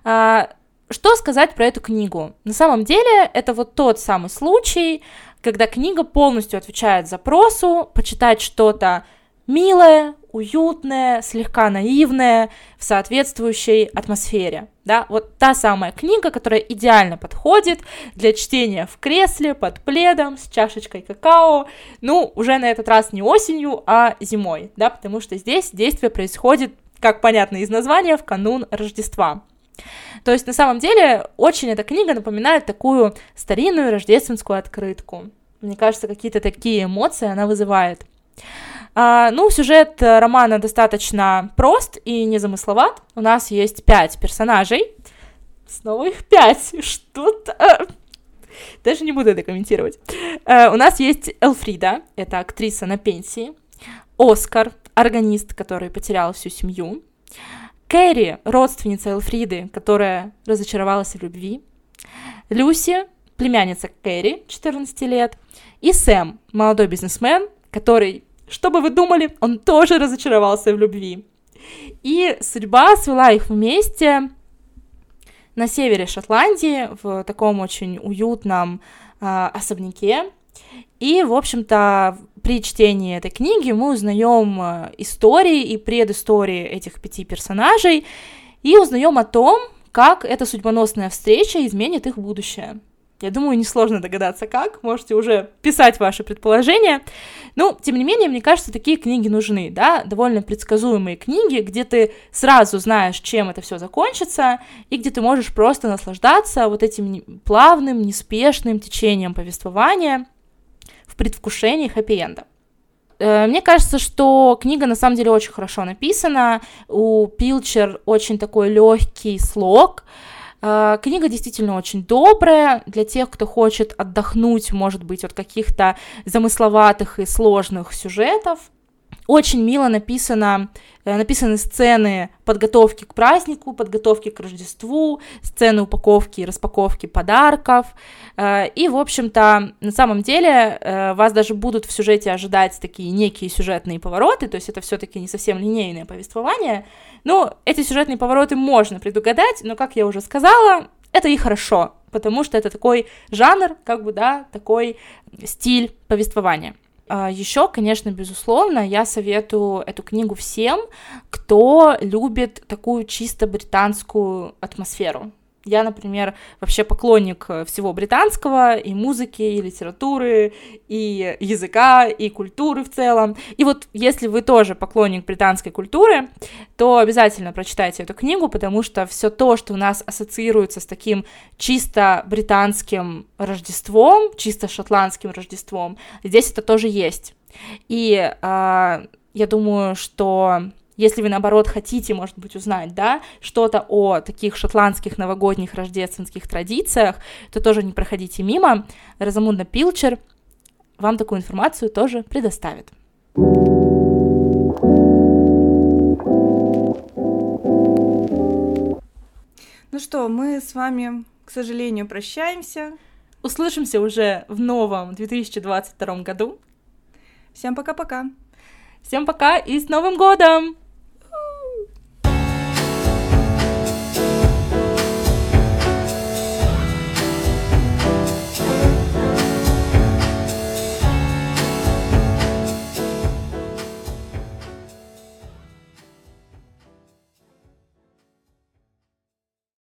А, что сказать про эту книгу? На самом деле это вот тот самый случай, когда книга полностью отвечает запросу почитать что-то милое, уютное, слегка наивное, в соответствующей атмосфере. Да, вот та самая книга, которая идеально подходит для чтения в кресле, под пледом, с чашечкой какао, ну, уже на этот раз не осенью, а зимой, да, потому что здесь действие происходит, как понятно из названия, в канун Рождества. То есть, на самом деле, очень эта книга напоминает такую старинную рождественскую открытку. Мне кажется, какие-то такие эмоции она вызывает. А, ну, сюжет э, романа достаточно прост и незамысловат. У нас есть пять персонажей. Снова их пять. Что-то... Даже не буду это комментировать. Uh, у нас есть Элфрида, это актриса на пенсии. Оскар, органист, который потерял всю семью. Кэрри, родственница Элфриды, которая разочаровалась в любви. Люси, племянница Кэрри, 14 лет. И Сэм, молодой бизнесмен, который что бы вы думали, он тоже разочаровался в любви. И судьба свела их вместе на севере Шотландии, в таком очень уютном э, особняке. И, в общем-то, при чтении этой книги мы узнаем а, истории и предыстории этих пяти персонажей и узнаем о том, как эта судьбоносная встреча изменит их будущее. Я думаю, несложно догадаться, как. Можете уже писать ваши предположения. Ну, тем не менее, мне кажется, такие книги нужны, да, довольно предсказуемые книги, где ты сразу знаешь, чем это все закончится, и где ты можешь просто наслаждаться вот этим плавным, неспешным течением повествования в предвкушении хэппи-энда. Э, мне кажется, что книга на самом деле очень хорошо написана. У Пилчер очень такой легкий слог, книга действительно очень добрая для тех, кто хочет отдохнуть, может быть, от каких-то замысловатых и сложных сюжетов. Очень мило написано, э, написаны сцены подготовки к празднику, подготовки к Рождеству, сцены упаковки и распаковки подарков. Э, и, в общем-то, на самом деле вас даже будут в сюжете ожидать такие некие сюжетные повороты, то есть это все-таки не совсем линейное повествование, ну, эти сюжетные повороты можно предугадать, но, как я уже сказала, Это и хорошо, потому что это такой жанр, как бы, да, такой стиль повествования. А, Еще, конечно, безусловно, я советую эту книгу всем, кто любит такую чисто британскую атмосферу. Я, например, вообще поклонник э, всего британского, и музыки, и литературы, и языка, и культуры в целом. И вот если вы тоже поклонник британской культуры, то обязательно прочитайте эту книгу, потому что все то, что у нас ассоциируется с таким чисто британским Рождеством, чисто шотландским Рождеством, здесь это тоже есть. И э, я думаю, что если вы, наоборот, хотите, может быть, узнать, да, что-то о таких шотландских новогодних рождественских традициях, то тоже не проходите мимо. Розамунда Пилчер вам такую информацию тоже предоставит. Ну что, мы с вами, к сожалению, прощаемся. Услышимся уже в новом 2022 году. Всем пока-пока. Всем пока и с Новым годом!